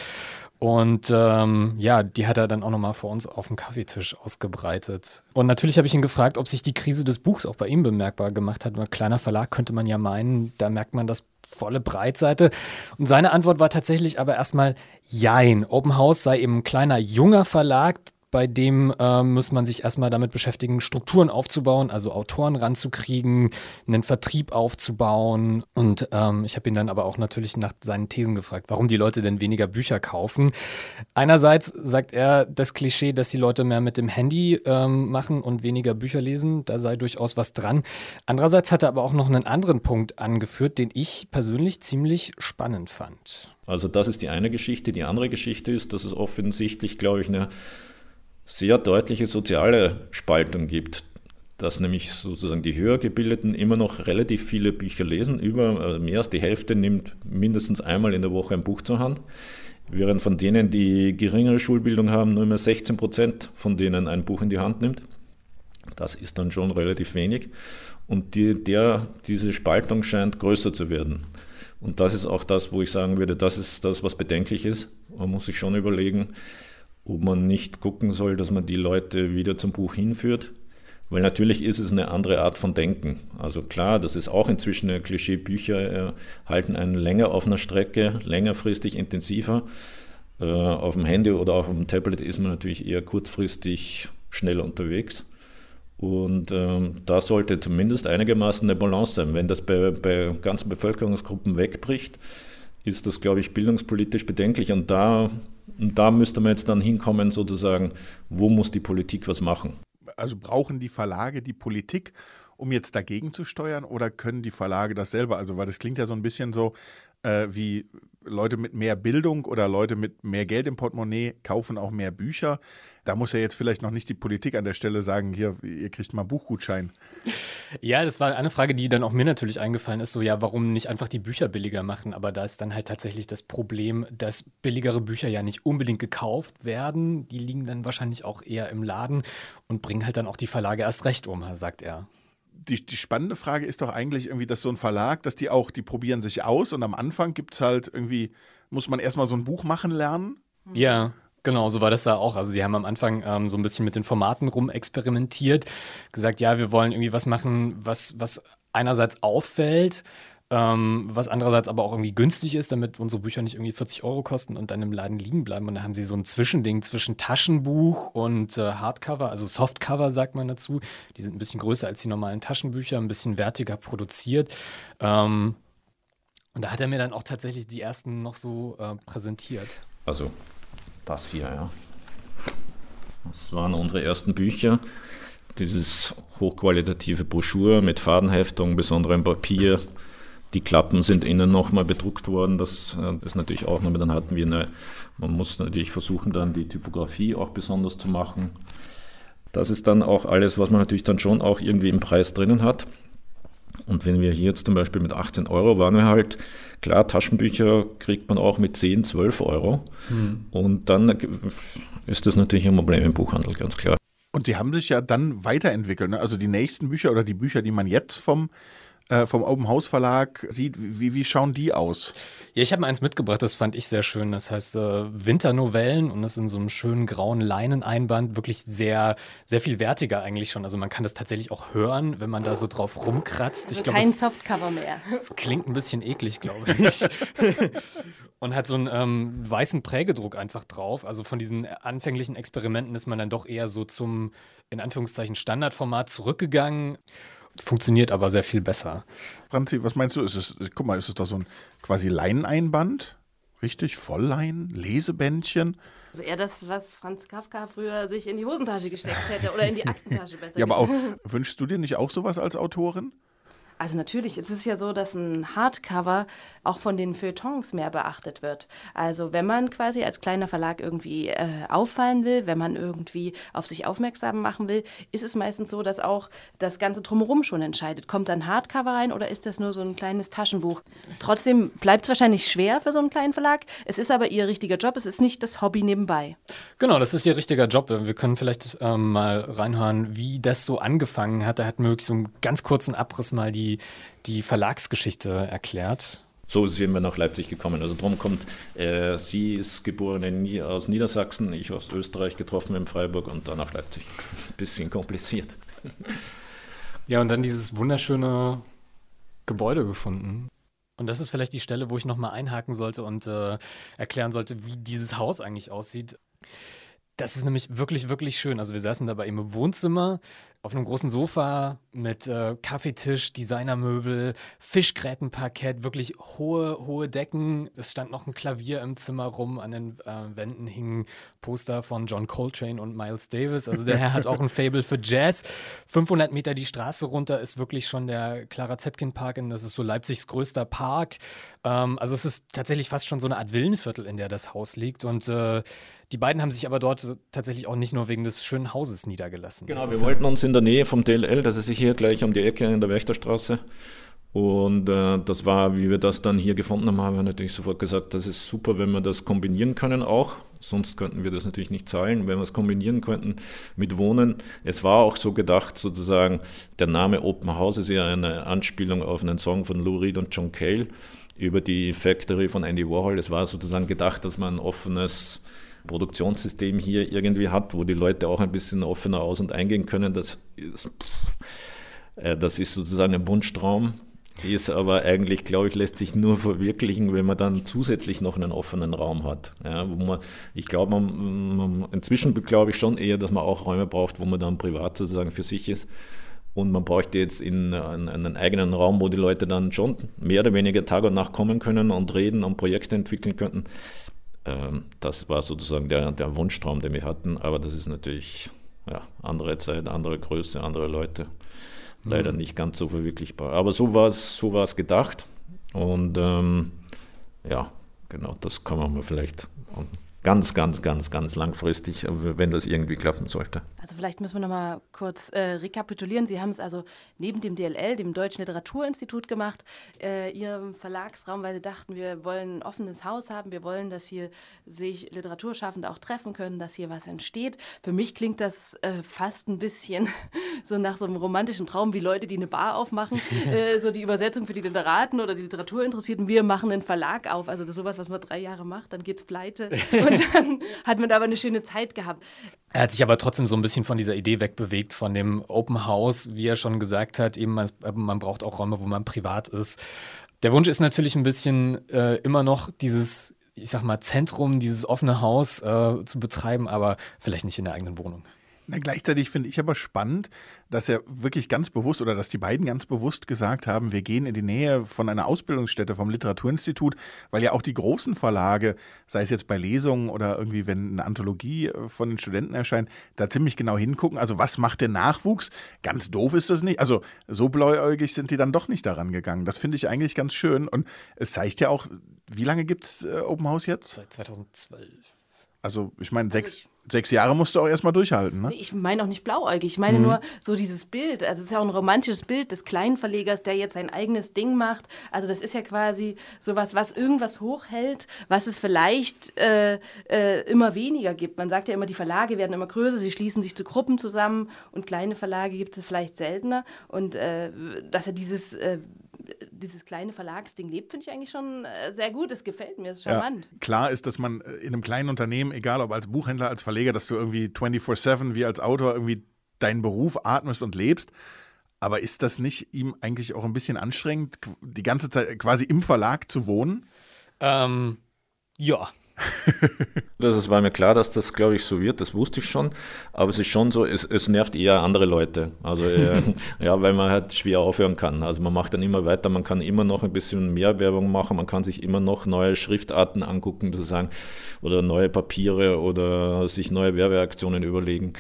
Und ähm, ja, die hat er dann auch nochmal vor uns auf dem Kaffeetisch ausgebreitet. Und natürlich habe ich ihn gefragt, ob sich die Krise des Buchs auch bei ihm bemerkbar gemacht hat. Ein kleiner Verlag könnte man ja meinen, da merkt man das volle Breitseite. Und seine Antwort war tatsächlich aber erstmal Jein. Open House sei eben ein kleiner, junger Verlag, bei dem äh, muss man sich erstmal damit beschäftigen, Strukturen aufzubauen, also Autoren ranzukriegen, einen Vertrieb aufzubauen. Und ähm, ich habe ihn dann aber auch natürlich nach seinen Thesen gefragt, warum die Leute denn weniger Bücher kaufen. Einerseits sagt er das Klischee, dass die Leute mehr mit dem Handy ähm, machen und weniger Bücher lesen. Da sei durchaus was dran. Andererseits hat er aber auch noch einen anderen Punkt angeführt, den ich persönlich ziemlich spannend fand. Also das ist die eine Geschichte. Die andere Geschichte ist, dass es offensichtlich, glaube ich, eine sehr deutliche soziale Spaltung gibt, dass nämlich sozusagen die höher gebildeten immer noch relativ viele Bücher lesen. Über also mehr als die Hälfte nimmt mindestens einmal in der Woche ein Buch zur Hand, während von denen, die geringere Schulbildung haben, nur mehr 16 Prozent von denen ein Buch in die Hand nimmt. Das ist dann schon relativ wenig. Und die, der, diese Spaltung scheint größer zu werden. Und das ist auch das, wo ich sagen würde, das ist das, was bedenklich ist. Man muss sich schon überlegen, ob man nicht gucken soll, dass man die Leute wieder zum Buch hinführt. Weil natürlich ist es eine andere Art von Denken. Also klar, das ist auch inzwischen ein Klischee. Bücher äh, halten einen länger auf einer Strecke, längerfristig intensiver. Äh, auf dem Handy oder auf dem Tablet ist man natürlich eher kurzfristig schnell unterwegs. Und ähm, da sollte zumindest einigermaßen eine Balance sein. Wenn das bei, bei ganzen Bevölkerungsgruppen wegbricht, ist das, glaube ich, bildungspolitisch bedenklich. Und da da müsste man jetzt dann hinkommen, sozusagen, wo muss die Politik was machen? Also brauchen die Verlage die Politik, um jetzt dagegen zu steuern, oder können die Verlage das selber? Also, weil das klingt ja so ein bisschen so, äh, wie Leute mit mehr Bildung oder Leute mit mehr Geld im Portemonnaie kaufen auch mehr Bücher. Da muss ja jetzt vielleicht noch nicht die Politik an der Stelle sagen, hier, ihr kriegt mal Buchgutschein. Ja, das war eine Frage, die dann auch mir natürlich eingefallen ist, so ja, warum nicht einfach die Bücher billiger machen? Aber da ist dann halt tatsächlich das Problem, dass billigere Bücher ja nicht unbedingt gekauft werden. Die liegen dann wahrscheinlich auch eher im Laden und bringen halt dann auch die Verlage erst recht um, sagt er die, die spannende Frage ist doch eigentlich irgendwie, dass so ein Verlag, dass die auch, die probieren sich aus und am Anfang gibt es halt irgendwie, muss man erstmal so ein Buch machen lernen. Ja. Genau, so war das da auch. Also sie haben am Anfang ähm, so ein bisschen mit den Formaten rumexperimentiert, gesagt, ja, wir wollen irgendwie was machen, was, was einerseits auffällt, ähm, was andererseits aber auch irgendwie günstig ist, damit unsere Bücher nicht irgendwie 40 Euro kosten und dann im Laden liegen bleiben. Und da haben sie so ein Zwischending zwischen Taschenbuch und äh, Hardcover, also Softcover sagt man dazu. Die sind ein bisschen größer als die normalen Taschenbücher, ein bisschen wertiger produziert. Ähm, und da hat er mir dann auch tatsächlich die ersten noch so äh, präsentiert. Also das hier, ja. Das waren unsere ersten Bücher. Dieses hochqualitative Broschüre mit Fadenheftung, besonderem Papier, die Klappen sind innen nochmal bedruckt worden. Das ist äh, natürlich auch nochmal, dann hatten wir eine, man muss natürlich versuchen, dann die Typografie auch besonders zu machen. Das ist dann auch alles, was man natürlich dann schon auch irgendwie im Preis drinnen hat. Und wenn wir hier jetzt zum Beispiel mit 18 Euro waren wir halt, klar, Taschenbücher kriegt man auch mit 10, 12 Euro. Hm. Und dann ist das natürlich ein Problem im Buchhandel, ganz klar. Und die haben sich ja dann weiterentwickelt. Ne? Also die nächsten Bücher oder die Bücher, die man jetzt vom äh, vom Open House Verlag sieht, wie, wie schauen die aus? Ja, ich habe mir eins mitgebracht, das fand ich sehr schön. Das heißt äh, Winternovellen und das in so einem schönen grauen Leineneinband. Wirklich sehr, sehr viel wertiger eigentlich schon. Also man kann das tatsächlich auch hören, wenn man da so drauf rumkratzt. Also ich glaub, kein es- Softcover mehr. es klingt ein bisschen eklig, glaube [LAUGHS] ich. und hat so einen ähm, weißen Prägedruck einfach drauf. Also von diesen anfänglichen Experimenten ist man dann doch eher so zum, in Anführungszeichen, Standardformat zurückgegangen. Funktioniert aber sehr viel besser. Franzi, was meinst du? Ist es, guck mal, ist es da so ein quasi Leineneinband? Richtig? Volllein? Lesebändchen? Also eher das, was Franz Kafka früher sich in die Hosentasche gesteckt hätte oder in die [LAUGHS] Aktentasche besser. Ja, aber auch, wünschst du dir nicht auch sowas als Autorin? Also natürlich, es ist ja so, dass ein Hardcover auch von den Feuilletons mehr beachtet wird. Also wenn man quasi als kleiner Verlag irgendwie äh, auffallen will, wenn man irgendwie auf sich aufmerksam machen will, ist es meistens so, dass auch das Ganze drumherum schon entscheidet. Kommt dann Hardcover rein oder ist das nur so ein kleines Taschenbuch? Trotzdem bleibt es wahrscheinlich schwer für so einen kleinen Verlag. Es ist aber ihr richtiger Job, es ist nicht das Hobby nebenbei. Genau, das ist ihr richtiger Job. Wir können vielleicht ähm, mal reinhören, wie das so angefangen hat. Er hat mir wirklich so einen ganz kurzen Abriss mal die, die Verlagsgeschichte erklärt. So sind wir nach Leipzig gekommen. Also drum kommt, äh, sie ist geboren in, Nie- aus Niedersachsen, ich aus Österreich, getroffen in Freiburg und dann nach Leipzig. [LAUGHS] Bisschen kompliziert. [LAUGHS] Ja, und dann dieses wunderschöne Gebäude gefunden. Und das ist vielleicht die Stelle, wo ich nochmal einhaken sollte und äh, erklären sollte, wie dieses Haus eigentlich aussieht. Das ist nämlich wirklich, wirklich schön. Also wir saßen dabei im Wohnzimmer auf einem großen Sofa mit äh, Kaffeetisch, Designermöbel, Fischgrätenparkett, wirklich hohe, hohe Decken. Es stand noch ein Klavier im Zimmer rum. An den äh, Wänden hingen Poster von John Coltrane und Miles Davis. Also der Herr hat auch ein Fable für Jazz. 500 Meter die Straße runter ist wirklich schon der Clara Zetkin Park. Das ist so Leipzigs größter Park. Ähm, also es ist tatsächlich fast schon so eine Art Villenviertel, in der das Haus liegt. Und äh, die beiden haben sich aber dort tatsächlich auch nicht nur wegen des schönen Hauses niedergelassen. Genau, wir wollten uns in der Nähe vom DLL, das ist hier gleich um die Ecke in der Wächterstraße. Und äh, das war, wie wir das dann hier gefunden haben, haben wir natürlich sofort gesagt, das ist super, wenn wir das kombinieren können auch. Sonst könnten wir das natürlich nicht zahlen, wenn wir es kombinieren könnten mit Wohnen. Es war auch so gedacht, sozusagen, der Name Open House ist ja eine Anspielung auf einen Song von Lou Reed und John Cale über die Factory von Andy Warhol. Es war sozusagen gedacht, dass man ein offenes Produktionssystem hier irgendwie hat, wo die Leute auch ein bisschen offener aus- und eingehen können. Das ist, äh, das ist sozusagen ein Wunschtraum, ist aber eigentlich, glaube ich, lässt sich nur verwirklichen, wenn man dann zusätzlich noch einen offenen Raum hat. Ja, wo man, ich glaube, man, man, inzwischen glaube ich schon eher, dass man auch Räume braucht, wo man dann privat sozusagen für sich ist. Und man bräuchte jetzt in, in einen eigenen Raum, wo die Leute dann schon mehr oder weniger Tag und Nacht kommen können und reden und Projekte entwickeln könnten. Ähm, das war sozusagen der, der Wunschtraum, den wir hatten, aber das ist natürlich ja, andere Zeit, andere Größe, andere Leute. Leider Mhm. nicht ganz so verwirklichbar. Aber so war es so war's gedacht. Und ähm, ja, genau, das kann man mal vielleicht ganz, ganz, ganz, ganz langfristig, wenn das irgendwie klappen sollte. Also vielleicht müssen wir noch mal kurz äh, rekapitulieren. Sie haben es also neben dem DLL, dem Deutschen Literaturinstitut gemacht, äh, Ihrem Verlagsraum, weil Sie dachten, wir wollen ein offenes Haus haben, wir wollen, dass hier sich Literaturschaffende auch treffen können, dass hier was entsteht. Für mich klingt das äh, fast ein bisschen [LAUGHS] so nach so einem romantischen Traum, wie Leute, die eine Bar aufmachen, [LAUGHS] äh, so die Übersetzung für die Literaten oder die Literaturinteressierten. Wir machen einen Verlag auf, also das ist sowas, was man drei Jahre macht, dann geht's pleite [LAUGHS] und [LAUGHS] dann hat man aber eine schöne Zeit gehabt. Er hat sich aber trotzdem so ein bisschen von dieser Idee wegbewegt, von dem Open House, wie er schon gesagt hat, eben man, man braucht auch Räume, wo man privat ist. Der Wunsch ist natürlich ein bisschen äh, immer noch dieses, ich sag mal, Zentrum, dieses offene Haus äh, zu betreiben, aber vielleicht nicht in der eigenen Wohnung. Na, gleichzeitig finde ich aber spannend, dass er wirklich ganz bewusst oder dass die beiden ganz bewusst gesagt haben, wir gehen in die Nähe von einer Ausbildungsstätte vom Literaturinstitut, weil ja auch die großen Verlage, sei es jetzt bei Lesungen oder irgendwie, wenn eine Anthologie äh, von den Studenten erscheint, da ziemlich genau hingucken. Also was macht der Nachwuchs? Ganz doof ist das nicht. Also so bläuäugig sind die dann doch nicht daran gegangen. Das finde ich eigentlich ganz schön. Und es zeigt ja auch, wie lange gibt es äh, Open House jetzt? Seit 2012. Also ich meine, sechs, sechs Jahre musst du auch erstmal durchhalten, ne? Ich meine auch nicht blauäugig, ich meine Mhm. nur so dieses Bild. Also es ist ja auch ein romantisches Bild des kleinen Verlegers, der jetzt sein eigenes Ding macht. Also das ist ja quasi sowas, was irgendwas hochhält, was es vielleicht äh, äh, immer weniger gibt. Man sagt ja immer, die Verlage werden immer größer, sie schließen sich zu Gruppen zusammen und kleine Verlage gibt es vielleicht seltener. Und äh, dass er dieses, äh, dieses kleine Verlagsding lebt, finde ich eigentlich schon äh, sehr gut. Es gefällt mir, es ist charmant. Ja, klar ist, dass man äh, in einem kleinen Unternehmen, egal ob als Buchhändler, als Verleger, dass du irgendwie 24-7 wie als Autor irgendwie deinen Beruf atmest und lebst. Aber ist das nicht ihm eigentlich auch ein bisschen anstrengend, die ganze Zeit quasi im Verlag zu wohnen? Ähm, ja. [LAUGHS] Das es war mir klar, dass das, glaube ich, so wird, das wusste ich schon. Aber es ist schon so, es, es nervt eher andere Leute. Also, äh, [LAUGHS] ja, weil man halt schwer aufhören kann. Also, man macht dann immer weiter, man kann immer noch ein bisschen mehr Werbung machen, man kann sich immer noch neue Schriftarten angucken, sozusagen, oder neue Papiere oder sich neue Werbeaktionen überlegen.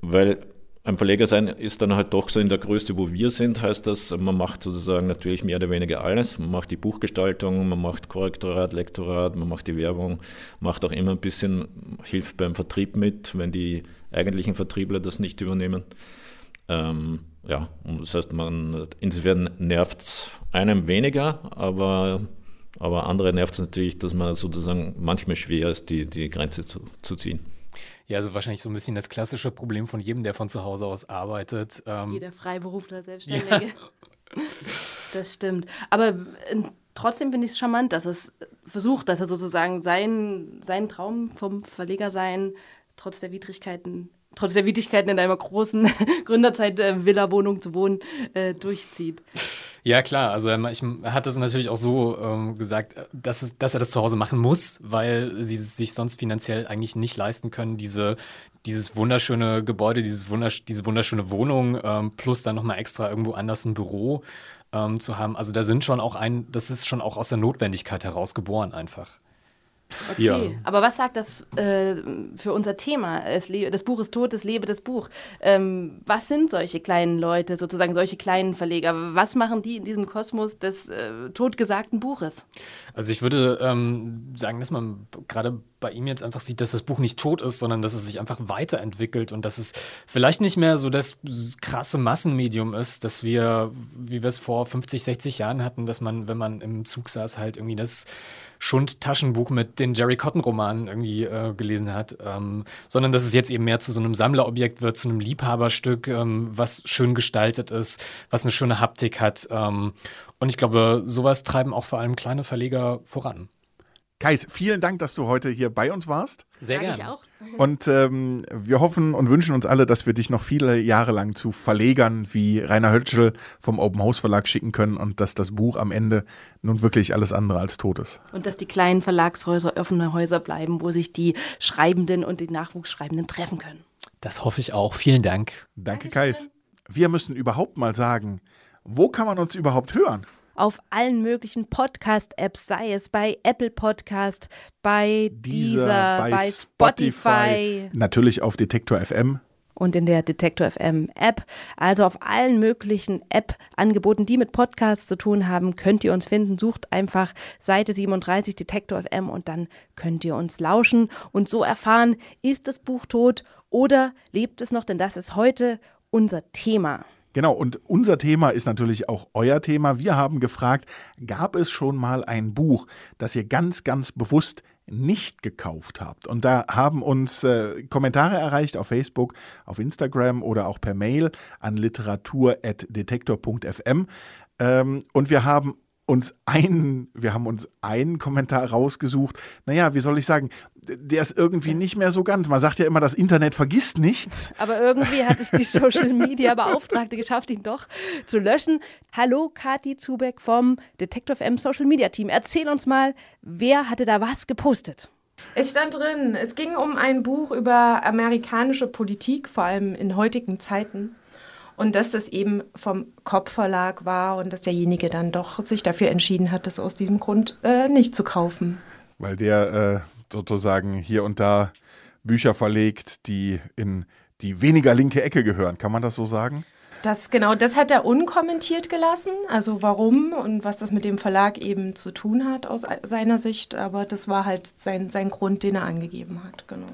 Weil ein Verleger sein ist dann halt doch so in der Größe, wo wir sind, heißt das, man macht sozusagen natürlich mehr oder weniger alles. Man macht die Buchgestaltung, man macht Korrektorat, Lektorat, man macht die Werbung, macht auch immer ein bisschen, hilft beim Vertrieb mit, wenn die eigentlichen Vertriebler das nicht übernehmen. Ähm, ja, das heißt, man, insofern nervt es einem weniger, aber, aber andere nervt es natürlich, dass man sozusagen manchmal schwer ist, die, die Grenze zu, zu ziehen. Ja, also wahrscheinlich so ein bisschen das klassische Problem von jedem, der von zu Hause aus arbeitet. Ähm, Jeder Freiberufler, Selbstständige. Das stimmt. Aber äh, trotzdem finde ich es charmant, dass es versucht, dass er sozusagen seinen, seinen Traum vom Verleger sein, trotz der Widrigkeiten, trotz der Widrigkeiten in einer großen [LAUGHS] Gründerzeit äh, zu wohnen, äh, durchzieht. Ja, klar. Also er, er hat das natürlich auch so ähm, gesagt, dass, es, dass er das zu Hause machen muss, weil sie sich sonst finanziell eigentlich nicht leisten können, diese, dieses wunderschöne Gebäude, dieses wundersch diese wunderschöne Wohnung, ähm, plus dann nochmal extra irgendwo anders ein Büro ähm, zu haben. Also da sind schon auch ein, das ist schon auch aus der Notwendigkeit heraus geboren einfach. Okay, Ja. aber was sagt das äh, für unser Thema? Das Buch ist tot, es lebe das Buch. Ähm, was sind solche kleinen Leute, sozusagen solche kleinen Verleger? Was machen die in diesem Kosmos des äh, totgesagten Buches? Also ich würde ähm, sagen, dass man gerade bei ihm jetzt einfach sieht, dass das Buch nicht tot ist, sondern dass es sich einfach weiterentwickelt und dass es vielleicht nicht mehr so das krasse Massenmedium ist, dass wir, wie wir es vor 50, 60 Jahren hatten, dass man, wenn man im Zug saß, halt irgendwie das Schund-Taschenbuch mit den Jerry Cotton-Romanen irgendwie äh, gelesen hat, ähm, sondern dass es jetzt eben mehr zu so einem Sammlerobjekt wird, zu einem Liebhaberstück, ähm, was schön gestaltet ist, was eine schöne Haptik hat. Ähm, und ich glaube, sowas treiben auch vor allem kleine Verleger voran. Kais, vielen Dank, dass du heute hier bei uns warst. Sehr ich gerne. auch. Und ähm, wir hoffen und wünschen uns alle, dass wir dich noch viele Jahre lang zu Verlegern wie Rainer Hötschel vom Open House Verlag schicken können und dass das Buch am Ende nun wirklich alles andere als tot ist. Und dass die kleinen Verlagshäuser offene Häuser bleiben, wo sich die Schreibenden und die Nachwuchsschreibenden treffen können. Das hoffe ich auch. Vielen Dank. Danke, Kais. Wir müssen überhaupt mal sagen, wo kann man uns überhaupt hören? Auf allen möglichen Podcast-Apps, sei es bei Apple Podcast, bei dieser, bei, Spotify. Natürlich auf Detektor FM. und in der Detektor FM App. Also auf allen möglichen App-Angeboten, die mit Podcasts zu tun haben, könnt ihr uns finden. Sucht einfach Seite 37 Detektor FM und dann könnt ihr uns lauschen und so erfahren, ist das Buch tot oder lebt es noch? Denn das ist heute unser Thema. Genau, und unser Thema ist natürlich auch euer Thema. Wir haben gefragt, gab es schon mal ein Buch, das ihr ganz, ganz bewusst nicht gekauft habt? Und da haben uns äh, Kommentare erreicht auf Facebook, auf Instagram oder auch per Mail an literatur.detektor.fm. Ähm, und wir haben uns einen, wir haben uns einen Kommentar rausgesucht. Naja, wie soll ich sagen, der ist irgendwie nicht mehr so ganz. Man sagt ja immer, das Internet vergisst nichts. Aber irgendwie hat es die [LAUGHS] Social Media Beauftragte geschafft, ihn doch zu löschen. Hallo, Kati Zubeck vom Detektor FM Social Media Team. Erzähl uns mal, wer hatte da was gepostet? Es stand drin, es ging um ein Buch über amerikanische Politik, vor allem in heutigen Zeiten. Und dass das eben vom Kopp-Verlag war und dass derjenige dann doch sich dafür entschieden hat, das aus diesem Grund äh, nicht zu kaufen. Weil der äh, sozusagen hier und da Bücher verlegt, die in die weniger linke Ecke gehören. Kann man das so sagen? Das genau, das hat er unkommentiert gelassen, also warum und was das mit dem Verlag eben zu tun hat aus seiner Sicht, aber das war halt sein, sein Grund, den er angegeben hat, genau.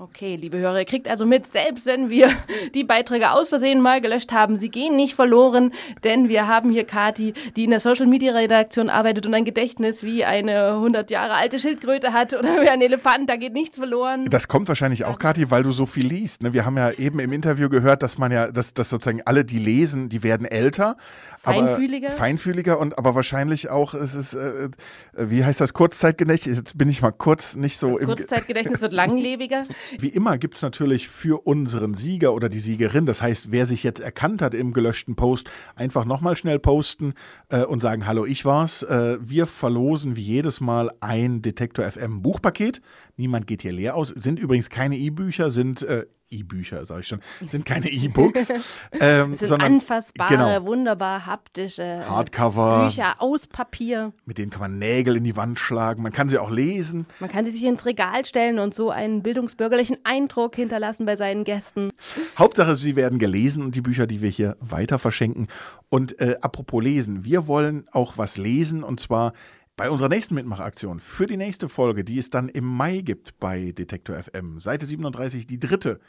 Okay, liebe Hörer, ihr kriegt also mit, selbst wenn wir [LAUGHS] die Beiträge aus Versehen mal gelöscht haben, sie gehen nicht verloren, denn wir haben hier Kati, die in der Social Media Redaktion arbeitet und ein Gedächtnis wie eine 100 Jahre alte Schildkröte hat oder wie ein Elefant, da geht nichts verloren. Das kommt wahrscheinlich auch, Kati, weil du so viel liest. Ne? Wir haben ja eben im Interview gehört, dass man ja, dass, dass sozusagen alle, die lesen, die werden älter. Feinfühliger. Aber, feinfühliger und aber wahrscheinlich auch, es ist, äh, wie heißt das, Kurzzeitgedächtnis? Jetzt bin ich mal kurz nicht so das im. Kurzzeitgedächtnis wird [LAUGHS] langlebiger. Wie immer gibt es natürlich für unseren Sieger oder die Siegerin, das heißt, wer sich jetzt erkannt hat im gelöschten Post, einfach nochmal schnell posten äh, und sagen, hallo, ich war's. Äh, wir verlosen wie jedes Mal ein Detektor FM Buchpaket. Niemand geht hier leer aus. Sind übrigens keine E-Bücher, sind äh, E-Bücher, sage ich schon, sind keine E-Books. [LAUGHS] ähm, es sind sondern, anfassbare, genau, wunderbar haptische Hardcover. Bücher aus Papier. Mit denen kann man Nägel in die Wand schlagen. Man kann sie auch lesen. Man kann sie sich ins Regal stellen und so einen bildungsbürgerlichen Eindruck hinterlassen bei seinen Gästen. Hauptsache, sie werden gelesen und die Bücher, die wir hier weiter verschenken. Und äh, apropos lesen, wir wollen auch was lesen und zwar bei unserer nächsten Mitmachaktion für die nächste Folge, die es dann im Mai gibt bei Detektor FM, Seite 37, die dritte,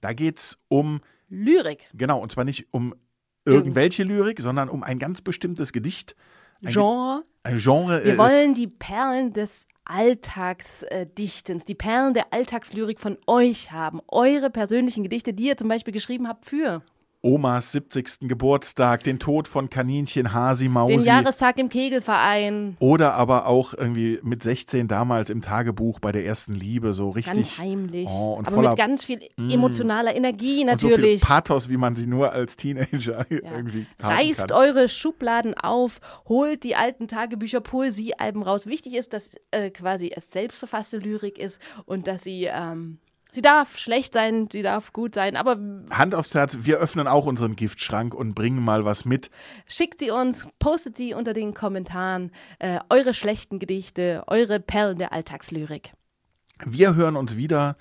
da geht es um Lyrik. Genau, und zwar nicht um irgendwelche Lyrik, sondern um ein ganz bestimmtes Gedicht. Ein Genre. Ge ein Genre. Wir äh, wollen die Perlen des Alltagsdichtens, die Perlen der Alltagslyrik von euch haben. Eure persönlichen Gedichte, die ihr zum Beispiel geschrieben habt für Omas 70. Geburtstag, den Tod von Kaninchen Hasi Mausi. Den Jahrestag im Kegelverein. Oder aber auch irgendwie mit 16 damals im Tagebuch bei der ersten Liebe, so richtig. Ganz heimlich. Oh, und aber voller, mit ganz viel Mm. emotionaler Energie natürlich. Und so viel Pathos, wie man sie nur als Teenager [LAUGHS] irgendwie haben Reißt kann. eure Schubladen auf, holt die alten Tagebücher, Poesiealben raus. Wichtig ist, dass äh, quasi es selbstverfasste Lyrik ist und dass sie, ähm, sie darf schlecht sein, sie darf gut sein, aber Hand aufs Herz, wir öffnen auch unseren Giftschrank und bringen mal was mit. schickt sie uns, postet sie unter den Kommentaren, äh, eure schlechten Gedichte, eure Perlen der Alltagslyrik. Wir hören uns wieder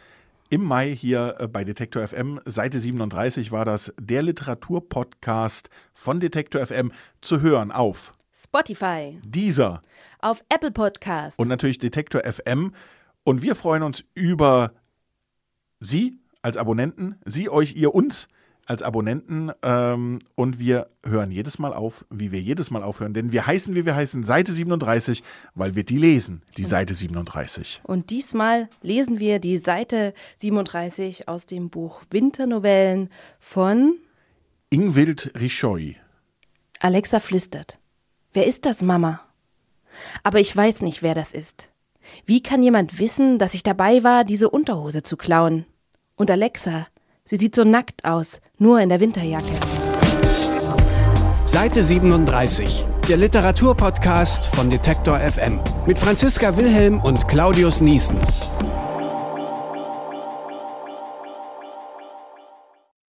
im Mai hier äh, bei Detektor FM. Seite 37 war das der Literaturpodcast von Detektor FM zu hören auf Spotify, dieser auf Apple Podcast und natürlich Detektor FM. Und wir freuen uns über Sie als Abonnenten, Sie, euch, ihr, uns als Abonnenten. Ähm, und wir hören jedes Mal auf, wie wir jedes Mal aufhören. Denn wir heißen, wie wir heißen, Seite 37, weil wir die lesen, die Seite 37. Und diesmal lesen wir die Seite 37 aus dem Buch Winternovellen von Ingwild Richoy. Alexa flüstert. Wer ist das, Mama? Aber ich weiß nicht, wer das ist. Wie kann jemand wissen, dass ich dabei war, diese Unterhose zu klauen? Und Alexa, sie sieht so nackt aus, nur in der Winterjacke. Seite 37, der Literaturpodcast von Detektor FM mit Franziska Wilhelm und Claudius Niesen.